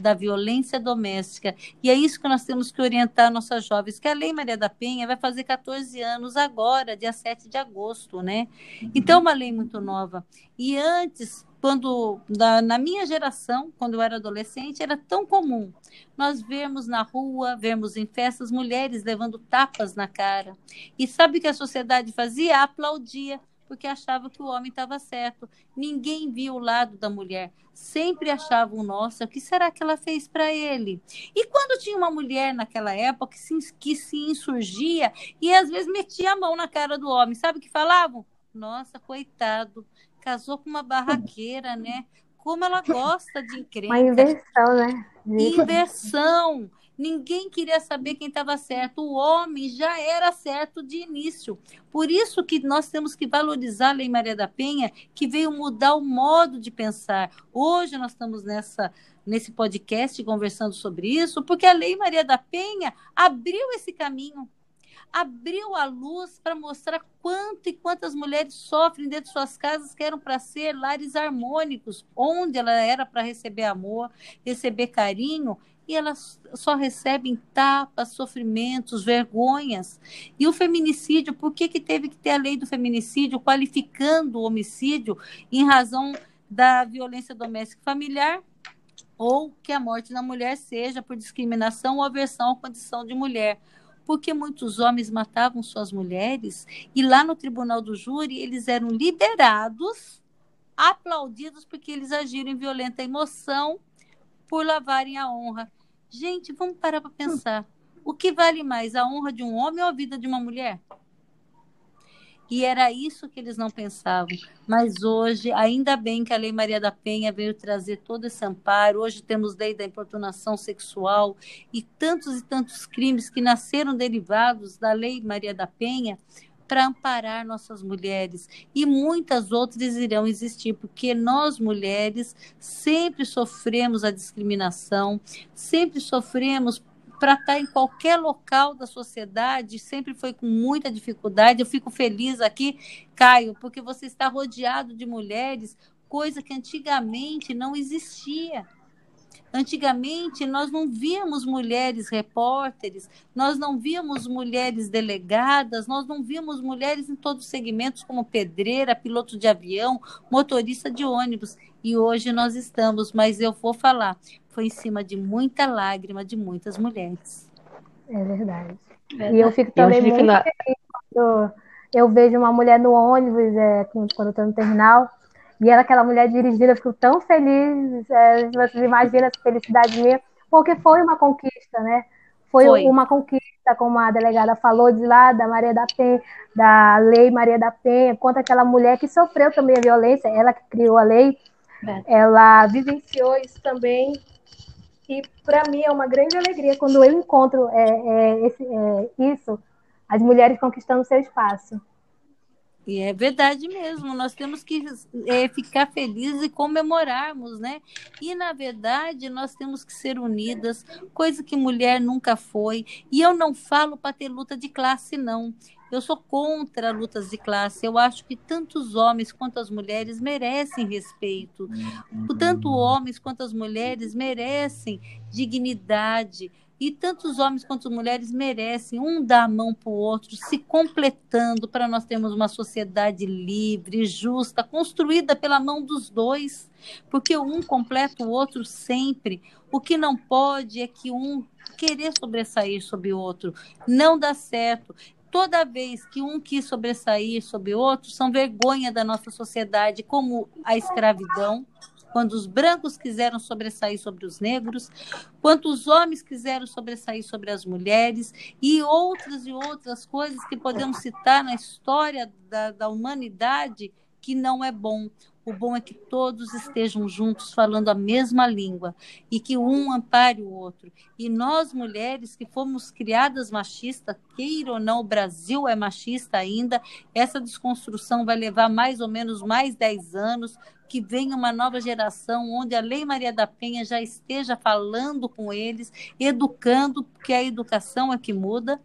da violência doméstica. E é isso que nós temos que orientar nossas jovens, que a Lei Maria da Penha vai fazer 14 anos agora, dia 7 de agosto, né? Então, é uma lei muito nova. E antes, quando na, na, minha geração, quando eu era adolescente, era tão comum nós vermos na rua, vermos em festas mulheres levando tapas na cara. E sabe o que a sociedade fazia? Aplaudia, porque achava que o homem estava certo. Ninguém via o lado da mulher. Sempre achavam, nossa, o que será que ela fez para ele? E quando tinha uma mulher naquela época que se, que se insurgia e às vezes metia a mão na cara do homem, sabe o que falavam? Nossa, coitado, casou com uma barraqueira, né? Como ela gosta de encrenca. Uma inversão, né? Inversão. Ninguém queria saber quem estava certo. O homem já era certo de início. Por isso que nós temos que valorizar a Lei Maria da Penha, que veio mudar o modo de pensar. Hoje nós estamos nessa nesse podcast conversando sobre isso, porque a Lei Maria da Penha abriu esse caminho abriu a luz para mostrar quanto e quantas mulheres sofrem dentro de suas casas que eram para ser lares harmônicos, onde ela era para receber amor, receber carinho, e elas só recebem tapas, sofrimentos, vergonhas. E o feminicídio, por que, que teve que ter a lei do feminicídio qualificando o homicídio em razão da violência doméstica familiar? Ou que a morte da mulher seja por discriminação ou aversão à condição de mulher porque muitos homens matavam suas mulheres e lá no tribunal do júri eles eram liberados, aplaudidos porque eles agiram em violenta emoção por lavarem a honra. Gente, vamos parar para pensar. O que vale mais, a honra de um homem ou a vida de uma mulher? E era isso que eles não pensavam. Mas hoje, ainda bem que a Lei Maria da Penha veio trazer todo esse amparo. Hoje temos lei da importunação sexual e tantos e tantos crimes que nasceram derivados da Lei Maria da Penha para amparar nossas mulheres. E muitas outras irão existir, porque nós mulheres sempre sofremos a discriminação, sempre sofremos para estar tá em qualquer local da sociedade sempre foi com muita dificuldade. Eu fico feliz aqui, Caio, porque você está rodeado de mulheres, coisa que antigamente não existia. Antigamente, nós não víamos mulheres repórteres, nós não víamos mulheres delegadas, nós não víamos mulheres em todos os segmentos, como pedreira, piloto de avião, motorista de ônibus. E hoje nós estamos, mas eu vou falar, foi em cima de muita lágrima de muitas mulheres. É verdade. É, e eu fico também muito final... feliz quando eu vejo uma mulher no ônibus, é, quando eu estou no terminal, e ela, aquela mulher dirigida, eu fico tão feliz, é, vocês imaginam essa felicidade minha, porque foi uma conquista, né? Foi, foi, uma conquista, como a delegada falou, de lá da Maria da Penha, da lei Maria da Penha, contra aquela mulher que sofreu também a violência, ela que criou a lei, é. ela vivenciou isso também e para mim é uma grande alegria quando eu encontro é, é, esse, é, isso, as mulheres conquistando seu espaço. E é verdade mesmo, nós temos que é, ficar felizes e comemorarmos, né? E, na verdade, nós temos que ser unidas, coisa que mulher nunca foi. E eu não falo para ter luta de classe, não. Eu sou contra lutas de classe. Eu acho que tanto os homens quanto as mulheres merecem respeito. Tanto homens quanto as mulheres merecem dignidade. E tanto os homens quanto mulheres merecem um dar a mão para o outro, se completando para nós termos uma sociedade livre, justa, construída pela mão dos dois. Porque um completa o outro sempre. O que não pode é que um querer sobressair sobre o outro. Não dá certo toda vez que um quis sobressair sobre o outro, são vergonha da nossa sociedade, como a escravidão, quando os brancos quiseram sobressair sobre os negros, quando os homens quiseram sobressair sobre as mulheres, e outras e outras coisas que podemos citar na história da, da humanidade que não é bom. O bom é que todos estejam juntos falando a mesma língua e que um ampare o outro. E nós, mulheres que fomos criadas machistas, queira ou não, o Brasil é machista ainda, essa desconstrução vai levar mais ou menos mais 10 anos, que venha uma nova geração onde a Lei Maria da Penha já esteja falando com eles, educando, porque a educação é que muda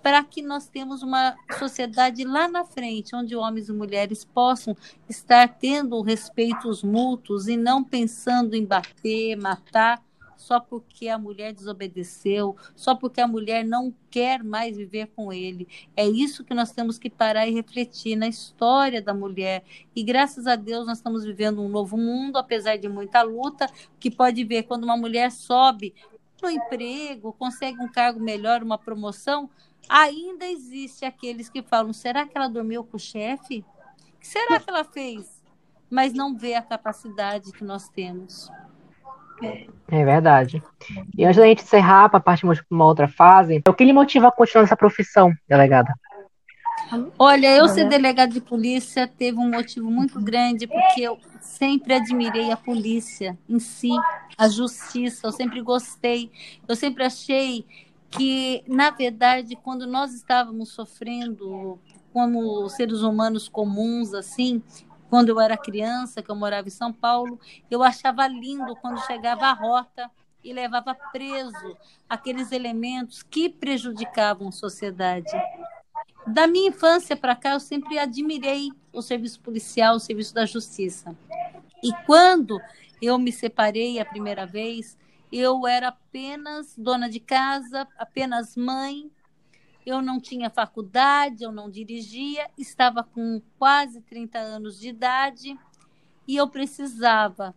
para que nós tenhamos uma sociedade lá na frente, onde homens e mulheres possam estar tendo respeitos mútuos e não pensando em bater, matar, só porque a mulher desobedeceu, só porque a mulher não quer mais viver com ele. É isso que nós temos que parar e refletir na história da mulher. E graças a Deus nós estamos vivendo um novo mundo, apesar de muita luta, que pode ver quando uma mulher sobe no emprego, consegue um cargo melhor, uma promoção, ainda existe aqueles que falam: será que ela dormiu com o chefe? O que será que ela fez? Mas não vê a capacidade que nós temos. É verdade. E antes da gente encerrar, para partir para uma outra fase, o que lhe motiva a continuar nessa profissão, delegada? Olha, eu ser delegada de polícia teve um motivo muito grande, porque eu sempre admirei a polícia em si, a justiça, eu sempre gostei, eu sempre achei que, na verdade, quando nós estávamos sofrendo como seres humanos comuns, assim, quando eu era criança, que eu morava em São Paulo, eu achava lindo quando chegava a rota e levava preso aqueles elementos que prejudicavam a sociedade. Da minha infância para cá, eu sempre admirei o serviço policial, o serviço da justiça. E quando eu me separei a primeira vez, eu era apenas dona de casa, apenas mãe. Eu não tinha faculdade, eu não dirigia, estava com quase 30 anos de idade e eu precisava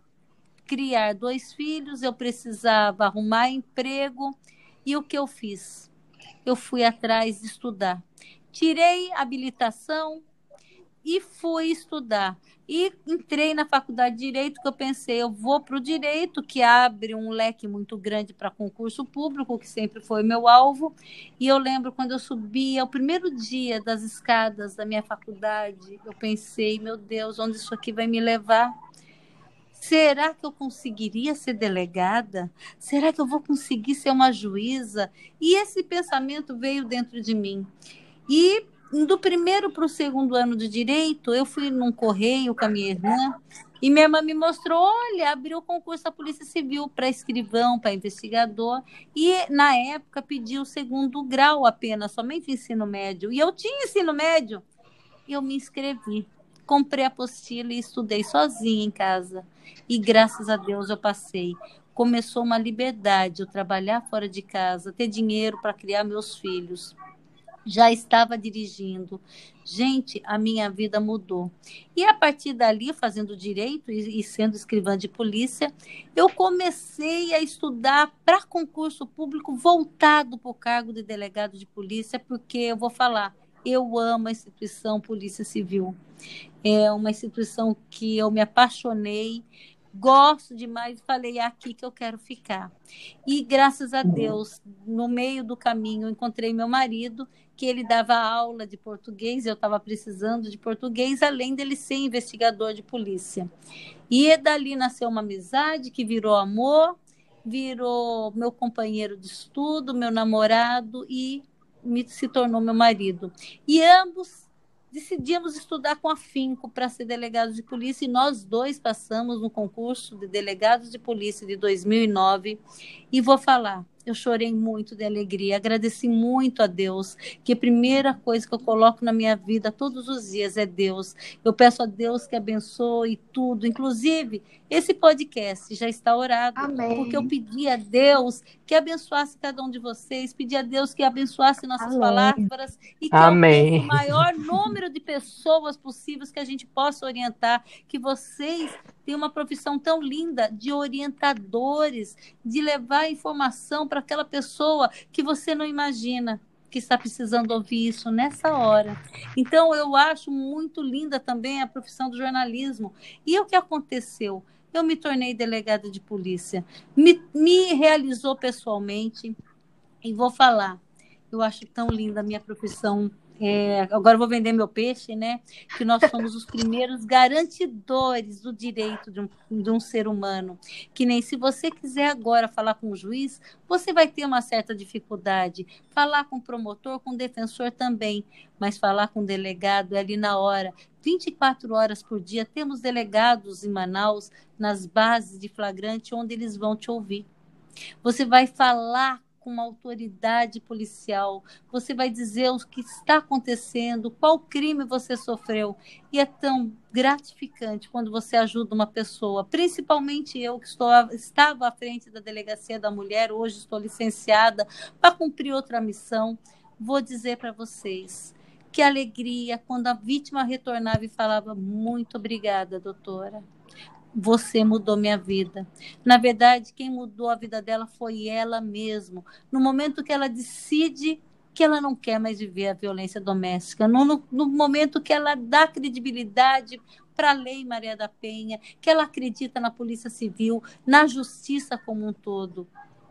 criar dois filhos, eu precisava arrumar emprego. E o que eu fiz? Eu fui atrás de estudar. Tirei habilitação e fui estudar. E entrei na faculdade de Direito, que eu pensei, eu vou para o Direito, que abre um leque muito grande para concurso público, que sempre foi meu alvo. E eu lembro quando eu subia, o primeiro dia das escadas da minha faculdade, eu pensei, meu Deus, onde isso aqui vai me levar? Será que eu conseguiria ser delegada? Será que eu vou conseguir ser uma juíza? E esse pensamento veio dentro de mim. E do primeiro para o segundo ano de direito, eu fui num correio com a minha irmã e minha irmã me mostrou: olha, abriu o concurso da Polícia Civil para escrivão, para investigador, e na época pediu o segundo grau apenas, somente ensino médio. E eu tinha ensino médio. E eu me inscrevi. Comprei a apostila e estudei sozinha em casa. E graças a Deus eu passei. Começou uma liberdade, eu trabalhar fora de casa, ter dinheiro para criar meus filhos já estava dirigindo. Gente, a minha vida mudou. E a partir dali, fazendo direito e, sendo escrivã de polícia, eu comecei a estudar para concurso público voltado para o cargo de delegado de polícia, porque eu vou falar, eu amo a instituição Polícia Civil. É uma instituição que eu me apaixonei, gosto demais, falei é aqui que eu quero ficar. E graças a Deus, no meio do caminho, encontrei meu marido que ele dava aula de português, eu estava precisando de português, além dele ser investigador de polícia. E dali nasceu uma amizade que virou amor, virou meu companheiro de estudo, meu namorado e me, se tornou meu marido. E ambos decidimos estudar com afinco para ser delegados de polícia e nós dois passamos no concurso de delegados de polícia de 2009 e vou falar eu chorei muito de alegria, agradeci muito a Deus, que a primeira coisa que eu coloco na minha vida todos os dias é Deus. Eu peço a Deus que abençoe tudo, inclusive esse podcast já está orado, Amém. porque eu pedi a Deus que abençoasse cada um de vocês, pedi a Deus que abençoasse nossas Amém. palavras e que Amém. o maior número de pessoas possíveis que a gente possa orientar, que vocês têm uma profissão tão linda de orientadores, de levar informação para aquela pessoa que você não imagina que está precisando ouvir isso nessa hora. Então, eu acho muito linda também a profissão do jornalismo. E o que aconteceu? Eu me tornei delegada de polícia. Me, me realizou pessoalmente. E vou falar, eu acho tão linda a minha profissão é, agora vou vender meu peixe, né? Que nós somos os primeiros garantidores do direito de um, de um ser humano. Que nem se você quiser agora falar com o juiz, você vai ter uma certa dificuldade. Falar com o promotor, com o defensor também. Mas falar com o delegado é ali na hora. 24 horas por dia, temos delegados em Manaus, nas bases de flagrante, onde eles vão te ouvir. Você vai falar com uma autoridade policial, você vai dizer o que está acontecendo, qual crime você sofreu. E é tão gratificante quando você ajuda uma pessoa, principalmente eu que estou, estava à frente da Delegacia da Mulher, hoje estou licenciada para cumprir outra missão. Vou dizer para vocês que alegria quando a vítima retornava e falava: Muito obrigada, doutora você mudou minha vida. Na verdade, quem mudou a vida dela foi ela mesma. No momento que ela decide que ela não quer mais viver a violência doméstica, no, no, no momento que ela dá credibilidade para a Lei Maria da Penha, que ela acredita na Polícia Civil, na justiça como um todo.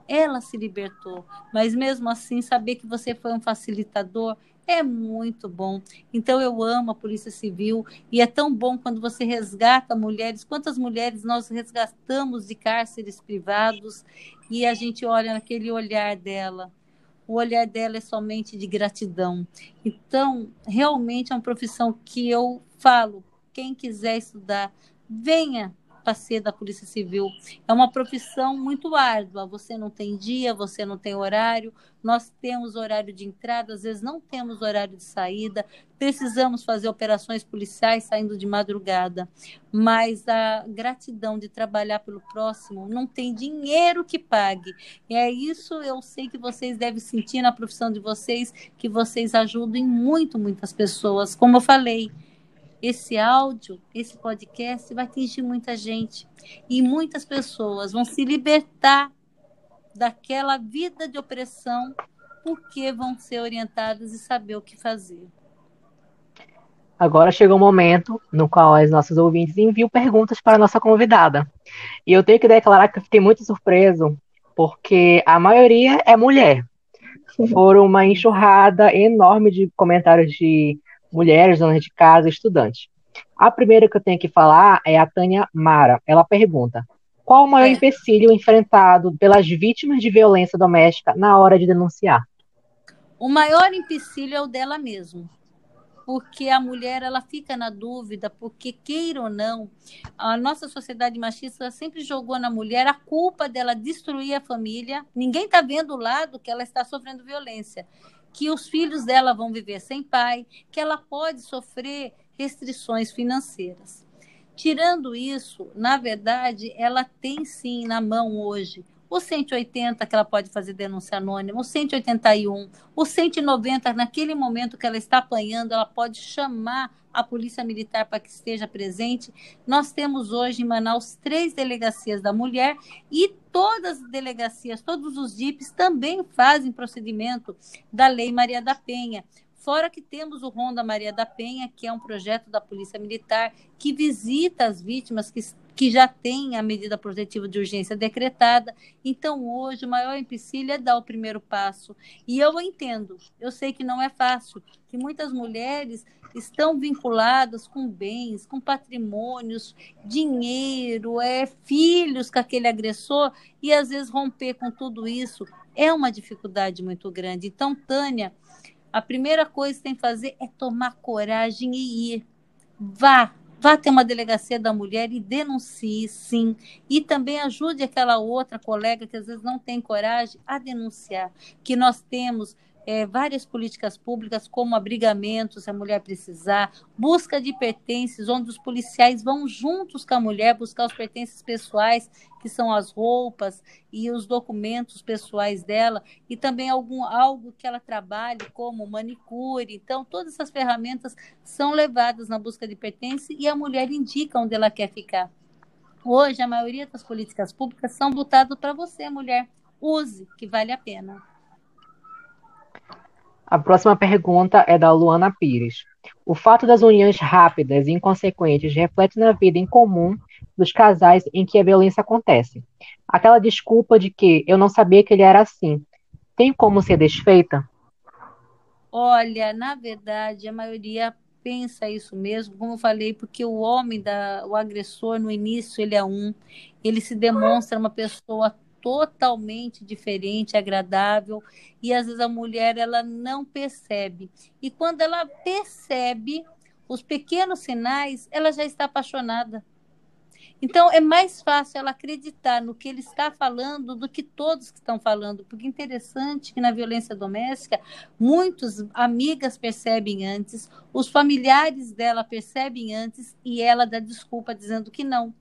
Ela se libertou, mas mesmo assim, saber que você foi um facilitador É muito bom. Então eu amo a Polícia Civil e é tão bom quando você resgata mulheres. Quantas mulheres nós resgatamos de cárceres privados e a gente olha naquele olhar dela. O olhar dela é somente de gratidão. Então, realmente é uma profissão que eu falo, quem quiser estudar, venha ser da Polícia Civil. É uma profissão muito árdua. Você não tem dia, você não tem horário. Nós temos horário de entrada, às vezes não temos horário de saída. Precisamos fazer operações policiais saindo de madrugada. Mas a gratidão de trabalhar pelo próximo não tem dinheiro que pague. E é isso eu sei que vocês devem sentir na profissão de vocês, que vocês ajudem muito, muitas pessoas. Como eu falei, esse áudio, esse podcast vai atingir muita gente e muitas pessoas vão se libertar daquela vida de opressão porque vão ser orientadas e saber o que fazer. Agora chegou o momento no qual as nossas ouvintes enviam perguntas para a nossa convidada. E eu tenho que declarar que eu fiquei muito surpreso, porque a maioria é mulher. Foram uma enxurrada enorme de comentários de mulheres, donas de casa, estudantes. A primeira que eu tenho que falar é a Tânia Mara. Ela pergunta: qual o maior é. empecilho enfrentado pelas vítimas de violência doméstica na hora de denunciar? O maior empecilho é o dela mesmo. Porque a mulher ela fica na dúvida, porque queira ou não, a nossa sociedade machista sempre jogou na mulher a culpa dela destruir a família. Ninguém está vendo o lado que ela está sofrendo violência que os filhos dela vão viver sem pai, que ela pode sofrer restrições financeiras. Tirando isso, na verdade, ela tem sim na mão hoje o 180 que ela pode fazer denúncia anônima, o 181, o 190, naquele momento que ela está apanhando, ela pode chamar a Polícia Militar para que esteja presente. Nós temos hoje em Manaus três delegacias da mulher e todas as delegacias, todos os DIPs também fazem procedimento da Lei Maria da Penha. Fora que temos o Ronda Maria da Penha, que é um projeto da Polícia Militar que visita as vítimas que, que já têm a medida protetiva de urgência decretada. Então, hoje, o maior empecilho é dar o primeiro passo. E eu entendo, eu sei que não é fácil, que muitas mulheres estão vinculadas com bens, com patrimônios, dinheiro, é, filhos com aquele agressor, e às vezes romper com tudo isso é uma dificuldade muito grande. Então, Tânia, a primeira coisa que tem que fazer é tomar coragem e ir. Vá, vá ter uma delegacia da mulher e denuncie, sim. E também ajude aquela outra colega que às vezes não tem coragem a denunciar. Que nós temos é, várias políticas públicas, como abrigamento, se a mulher precisar, busca de pertences, onde os policiais vão juntos com a mulher buscar os pertences pessoais, que são as roupas e os documentos pessoais dela, e também algum algo que ela trabalhe, como manicure. Então, todas essas ferramentas são levadas na busca de pertences e a mulher indica onde ela quer ficar. Hoje, a maioria das políticas públicas são voltadas para você, mulher. Use, que vale a pena. A próxima pergunta é da Luana Pires. O fato das uniões rápidas e inconsequentes reflete na vida em comum dos casais em que a violência acontece. Aquela desculpa de que eu não sabia que ele era assim, tem como ser desfeita? Olha, na verdade, a maioria pensa isso mesmo, como eu falei, porque o homem, da, o agressor, no início, ele é um, ele se demonstra uma pessoa totalmente diferente, agradável, e às vezes a mulher ela não percebe. E quando ela percebe os pequenos sinais, ela já está apaixonada. Então é mais fácil ela acreditar no que ele está falando do que todos que estão falando, porque é interessante que na violência doméstica muitas amigas percebem antes, os familiares dela percebem antes e ela dá desculpa dizendo que não,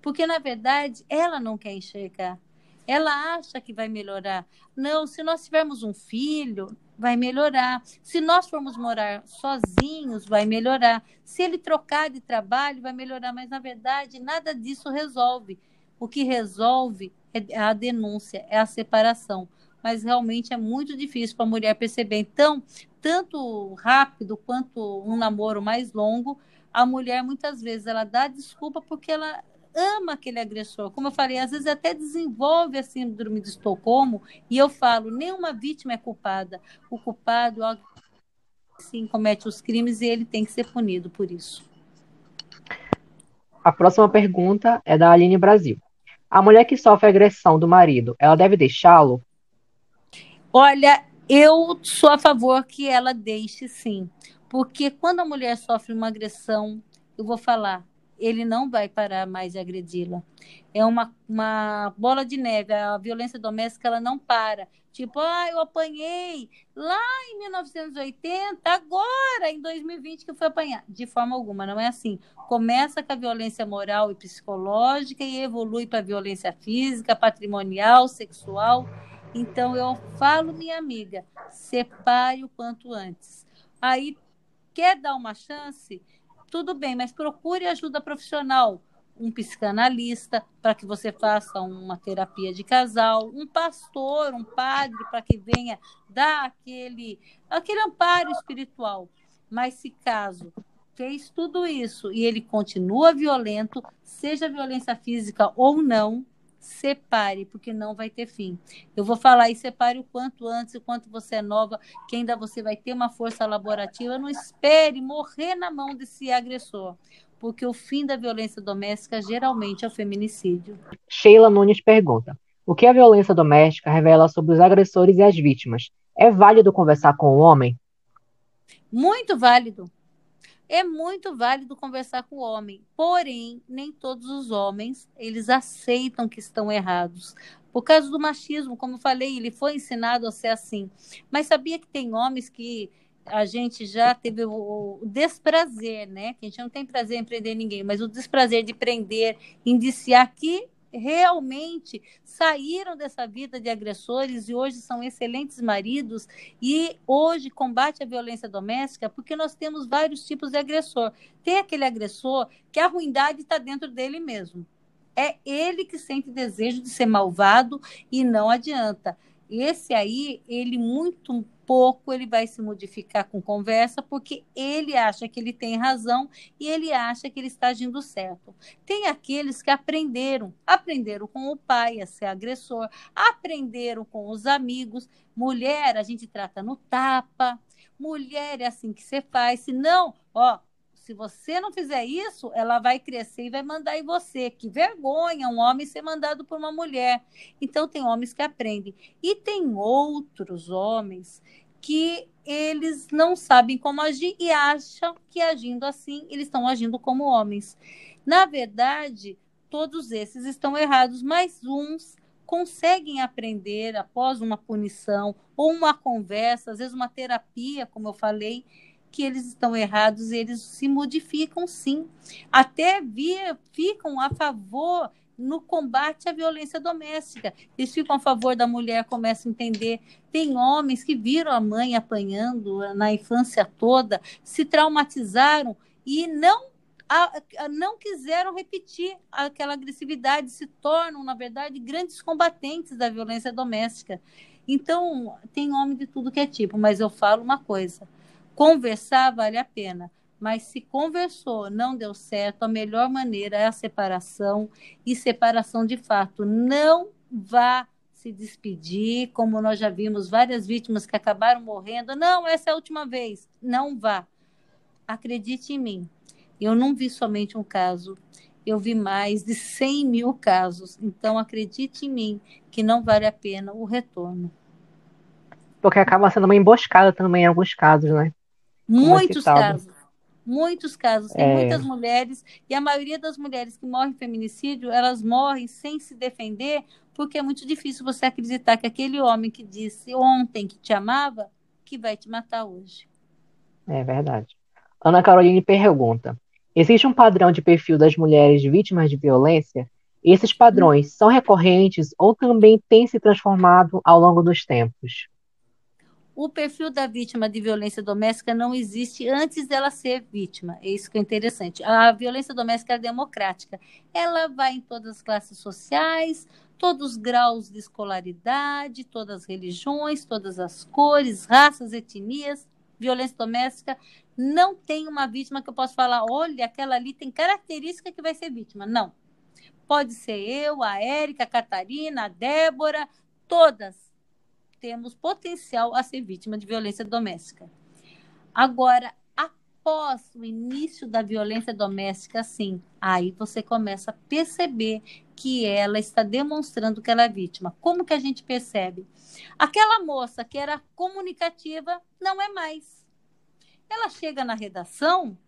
porque na verdade ela não quer enxergar. Ela acha que vai melhorar. Não, se nós tivermos um filho, vai melhorar. Se nós formos morar sozinhos, vai melhorar. Se ele trocar de trabalho, vai melhorar. Mas, na verdade, nada disso resolve. O que resolve é a denúncia, é a separação. Mas realmente é muito difícil para a mulher perceber. Então, tanto rápido quanto um namoro mais longo, a mulher muitas vezes ela dá desculpa porque ela ama aquele agressor. Como eu falei, às vezes até desenvolve a síndrome de Estocolmo, e eu falo, nenhuma vítima é culpada. O culpado é sim comete os crimes e ele tem que ser punido por isso. A próxima pergunta é da Aline Brasil. A mulher que sofre agressão do marido, ela deve deixá-lo? Olha, eu sou a favor que ela deixe sim. Porque quando a mulher sofre uma agressão, eu vou falar, ele não vai parar mais de agredi-la. É uma, uma bola de neve. A violência doméstica ela não para. Tipo, ah, eu apanhei lá em 1980, agora em 2020 que eu fui apanhar. De forma alguma, não é assim. Começa com a violência moral e psicológica e evolui para a violência física, patrimonial, sexual. Então eu falo, minha amiga, separe o quanto antes. Aí quer dar uma chance? Tudo bem, mas procure ajuda profissional um psicanalista para que você faça uma terapia de casal, um pastor, um padre para que venha dar aquele aquele amparo espiritual. Mas se caso fez tudo isso e ele continua violento, seja violência física ou não, separe, porque não vai ter fim. Eu vou falar e separe o quanto antes, o quanto você é nova, que ainda você vai ter uma força laborativa. Não espere morrer na mão desse agressor, porque o fim da violência doméstica geralmente é o feminicídio. Sheila Nunes pergunta: O que a violência doméstica revela sobre os agressores e as vítimas? É válido conversar com o homem? Muito válido. É muito válido conversar com o homem, porém, nem todos os homens, eles aceitam que estão errados. Por causa do machismo, como eu falei, ele foi ensinado a ser assim. Mas sabia que tem homens que a gente já teve o, desprazer, né? Que a gente não tem prazer em prender ninguém, mas o desprazer de prender, indiciar que realmente saíram dessa vida de agressores e hoje são excelentes maridos e hoje combate a violência doméstica porque nós temos vários tipos de agressor. Tem aquele agressor que a ruindade está dentro dele mesmo. É ele que sente desejo de ser malvado e não adianta. Esse aí, ele muito pouco ele vai se modificar com conversa, porque ele acha que ele tem razão e ele acha que ele está agindo certo. Tem aqueles que aprenderam, aprenderam com o pai a ser agressor, aprenderam com os amigos. Mulher, a gente trata no tapa. Mulher é assim que você faz. Se não, ó, se você não fizer isso, ela vai crescer e vai mandar em você. Que vergonha um homem ser mandado por uma mulher. Então, tem homens que aprendem. E tem outros homens que eles não sabem como agir e acham que agindo assim, eles estão agindo como homens. Na verdade, todos esses estão errados, mas uns conseguem aprender após uma punição ou uma conversa, às vezes uma terapia, como eu falei, que eles estão errados eles se modificam sim. Até via, ficam a favor no combate à violência doméstica. Eles ficam a favor da mulher, começam a entender. Tem homens que viram a mãe apanhando na infância toda, se traumatizaram e não não quiseram repetir aquela agressividade, se tornam, na verdade, grandes combatentes da violência doméstica. Então, tem homem de tudo que é tipo, mas eu falo uma coisa: conversar vale a pena mas se conversou, não deu certo, a melhor maneira é a separação e separação de fato. Não vá se despedir, como nós já vimos várias vítimas que acabaram morrendo. Não, essa é a última vez. Não vá. Acredite em mim. Eu não vi somente um caso, eu vi mais de 100 mil casos. Então, acredite em mim que não vale a pena o retorno. Porque acaba sendo uma emboscada também em alguns casos, né? Muitos casos. Muitos casos, tem é... muitas mulheres, e a maioria das mulheres que morrem em feminicídio, elas morrem sem se defender, porque é muito difícil você acreditar que aquele homem que disse ontem que te amava, que vai te matar hoje. É verdade. Ana Caroline pergunta: existe um padrão de perfil das mulheres vítimas de violência? Esses padrões são recorrentes ou também têm se transformado ao longo dos tempos? O perfil da vítima de violência doméstica não existe antes dela ser vítima. É isso que é interessante. A violência doméstica é democrática. Ela vai em todas as classes sociais, todos os graus de escolaridade, todas as religiões, todas as cores, raças, etnias. Violência doméstica não tem uma vítima que eu possa falar, olha, aquela ali tem característica que vai ser vítima. Não. Pode ser eu, a Érica, a Catarina, a Débora, todas temos potencial a ser vítima de violência doméstica. Agora, após o início da violência doméstica, sim, aí você começa a perceber que ela está demonstrando que ela é vítima. Como que a gente percebe? Aquela moça que era comunicativa não é mais. Ela chega na redação,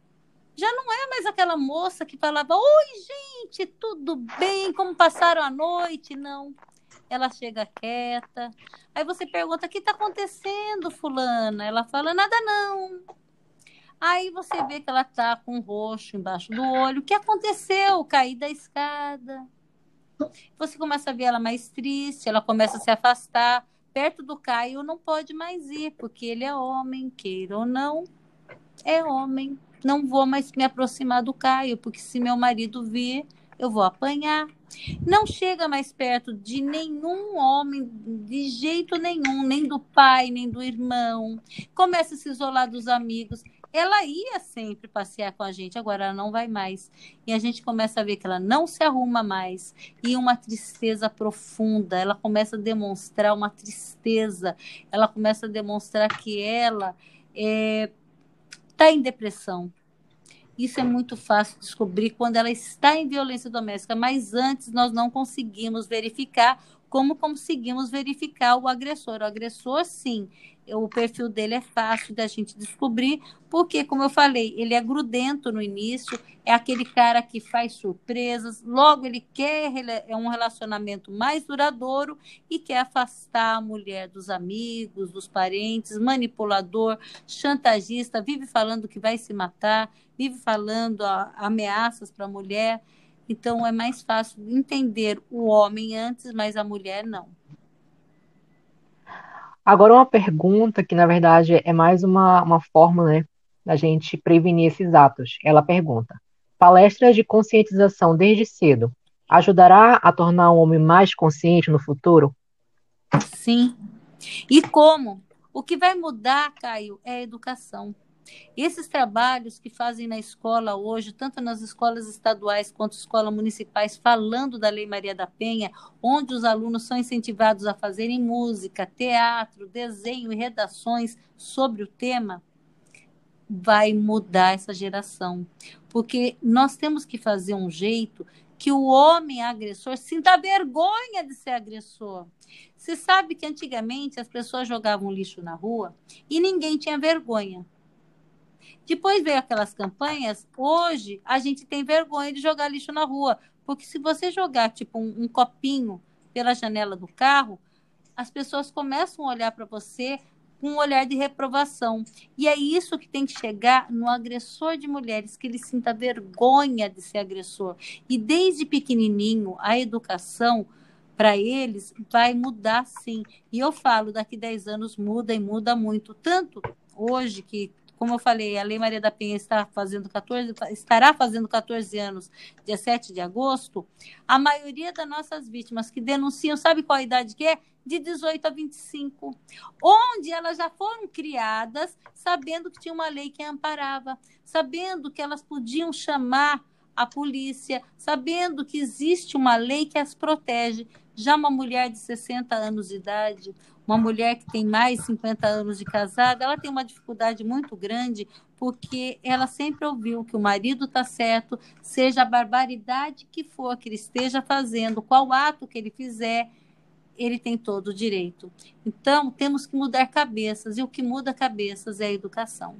já não é mais aquela moça que falava: Oi, gente, tudo bem? Como passaram a noite? Não. Ela chega quieta. Aí você pergunta: O que está acontecendo, Fulana? Ela fala: Nada não. Aí você vê que ela está com um roxo embaixo do olho. O que aconteceu? Caí da escada. Você começa a ver ela mais triste, ela começa a se afastar. Perto do Caio não pode mais ir, porque ele é homem, queira ou não, é homem. Não vou mais me aproximar do Caio, porque se meu marido vir, eu vou apanhar. Não chega mais perto de nenhum homem, de jeito nenhum, nem do pai, nem do irmão. Começa a se isolar dos amigos ela ia sempre passear com a gente, agora ela não vai mais. E a gente começa a ver que ela não se arruma mais. E uma tristeza profunda. Ela começa a demonstrar uma tristeza. Ela começa a demonstrar que ela está é, tá em depressão. Isso é muito fácil descobrir quando ela está em violência doméstica, mas antes nós não conseguimos verificar como conseguimos verificar o agressor. O agressor, sim, o perfil dele é fácil da gente descobrir, porque, como eu falei, ele é grudento no início, é aquele cara que faz surpresas, logo ele quer é um relacionamento mais duradouro e quer afastar a mulher dos amigos, dos parentes, manipulador, chantagista, vive falando que vai se matar, vive falando ameaças para a mulher. Então é mais fácil entender o homem antes, mas a mulher não. Agora, uma pergunta que, na verdade, é mais uma, uma forma né, da gente prevenir esses atos. Ela pergunta: palestras de conscientização desde cedo ajudará a tornar o homem mais consciente no futuro? Sim. E como? O que vai mudar, Caio, é a educação. Esses trabalhos que fazem na escola hoje, tanto nas escolas estaduais quanto escolas municipais, falando da Lei Maria da Penha, onde os alunos são incentivados a fazerem música, teatro, desenho e redações sobre o tema, vai mudar essa geração. Porque nós temos que fazer um jeito que o homem agressor sinta vergonha de ser agressor. Você sabe que antigamente as pessoas jogavam lixo na rua e ninguém tinha vergonha. Depois veio aquelas campanhas. Hoje a gente tem vergonha de jogar lixo na rua, porque se você jogar tipo um, um copinho pela janela do carro, as pessoas começam a olhar para você com um olhar de reprovação. E é isso que tem que chegar no agressor de mulheres, que ele sinta vergonha de ser agressor. E desde pequenininho, a educação para eles vai mudar sim. E eu falo, daqui 10 anos muda e muda muito. Tanto hoje que como eu falei, a Lei Maria da Penha está fazendo 14, estará fazendo 14 anos, dia 7 de agosto. A maioria das nossas vítimas que denunciam, sabe qual a idade que é? De 18 a 25. Onde elas já foram criadas sabendo que tinha uma lei que amparava, sabendo que elas podiam chamar a polícia, sabendo que existe uma lei que as protege. Já uma mulher de 60 anos de idade, uma mulher que tem mais de 50 anos de casada, ela tem uma dificuldade muito grande porque ela sempre ouviu que o marido está certo, seja a barbaridade que for que ele esteja fazendo, qual ato que ele fizer, ele tem todo o direito. Então, temos que mudar cabeças, e o que muda cabeças é a educação.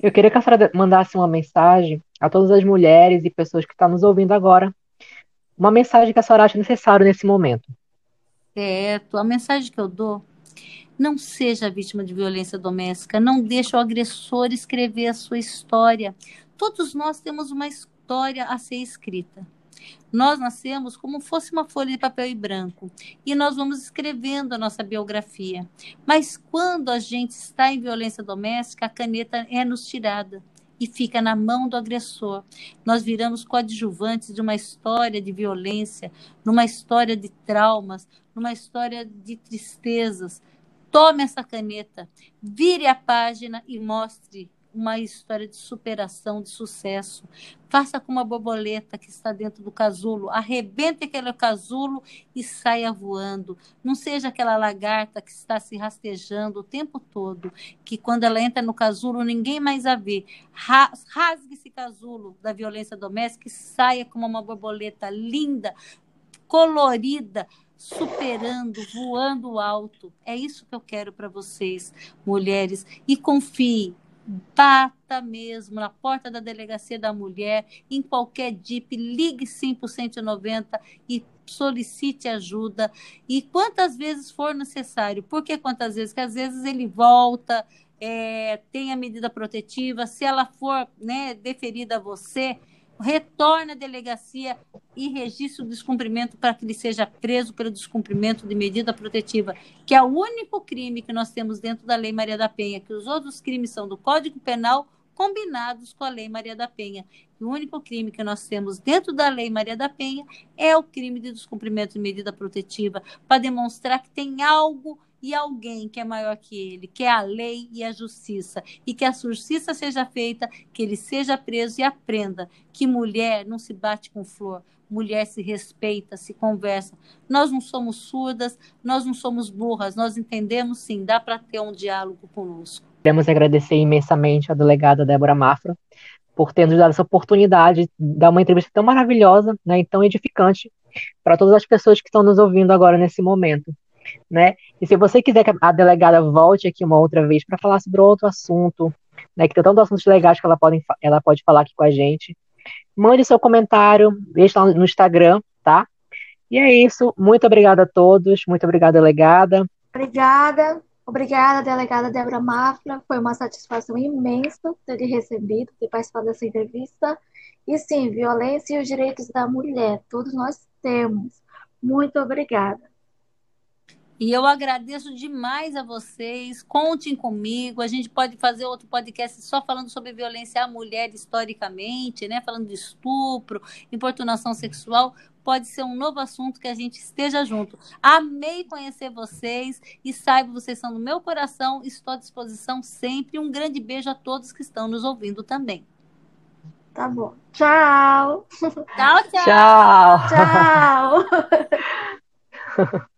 Eu queria que a senhora mandasse uma mensagem a todas as mulheres e pessoas que estão nos ouvindo agora. Uma mensagem que a senhora acha necessária nesse momento certo. A mensagem que eu dou: não seja vítima de violência doméstica, não deixe o agressor escrever a sua história. Todos nós temos uma história a ser escrita. Nós nascemos como fosse uma folha de papel e branco e nós vamos escrevendo a nossa biografia. Mas quando a gente está em violência doméstica, a caneta é nos tirada e fica na mão do agressor. Nós viramos coadjuvantes de uma história de violência, numa história de traumas, numa história de tristezas. Tome essa caneta, vire a página e mostre uma história de superação, de sucesso. Faça como uma borboleta que está dentro do casulo, arrebente aquele casulo e saia voando. Não seja aquela lagarta que está se rastejando o tempo todo, que quando ela entra no casulo ninguém mais a vê. Rasgue esse casulo da violência doméstica e saia como uma borboleta linda, colorida, superando, voando alto. É isso que eu quero para vocês, mulheres. E confie, bata mesmo na porta da delegacia da mulher, em qualquer DIP, ligue sim para o 190 e solicite ajuda. E quantas vezes for necessário. Por que quantas vezes? Porque às vezes ele volta, é, tem a medida protetiva, se ela for né, deferida a você, retorna à delegacia e registra o descumprimento para que ele seja preso pelo descumprimento de medida protetiva, que é o único crime que nós temos dentro da Lei Maria da Penha, que os outros crimes são do Código Penal combinados com a Lei Maria da Penha. E o único crime que nós temos dentro da Lei Maria da Penha é o crime de descumprimento de medida protetiva, para demonstrar que tem algo e alguém que é maior que ele, que é a lei e a justiça, e que a justiça seja feita, que ele seja preso e aprenda que mulher não se bate com flor, mulher se respeita, se conversa. Nós não somos surdas, nós não somos burras, nós entendemos sim, dá para ter um diálogo conosco. Queremos agradecer imensamente a delegada Débora Mafra por ter nos dado essa oportunidade de dar uma entrevista tão maravilhosa né, e tão edificante para todas as pessoas que estão nos ouvindo agora nesse momento né? E se você quiser que a delegada volte aqui uma outra vez para falar sobre outro assunto, né, que tem tantos assuntos legais que ela pode, ela pode falar aqui com a gente, mande seu comentário, deixe lá no Instagram, tá? E é isso. Muito obrigada a todos. Muito obrigada, delegada. Obrigada. Obrigada, delegada Débora Mafra. Foi uma satisfação imensa ter lhe recebido, ter participado dessa entrevista. E sim, violência e os direitos da mulher, todos nós temos. Muito obrigada. E eu agradeço demais a vocês. Contem comigo. A gente pode fazer outro podcast só falando sobre violência à mulher historicamente, né? Falando de estupro, importunação sexual. Pode ser um novo assunto que a gente esteja junto. Amei conhecer vocês e saiba, vocês são no meu coração. Estou à disposição sempre. Um grande beijo a todos que estão nos ouvindo também. Tá bom. Tchau. Tchau, tchau. Tchau. Tchau.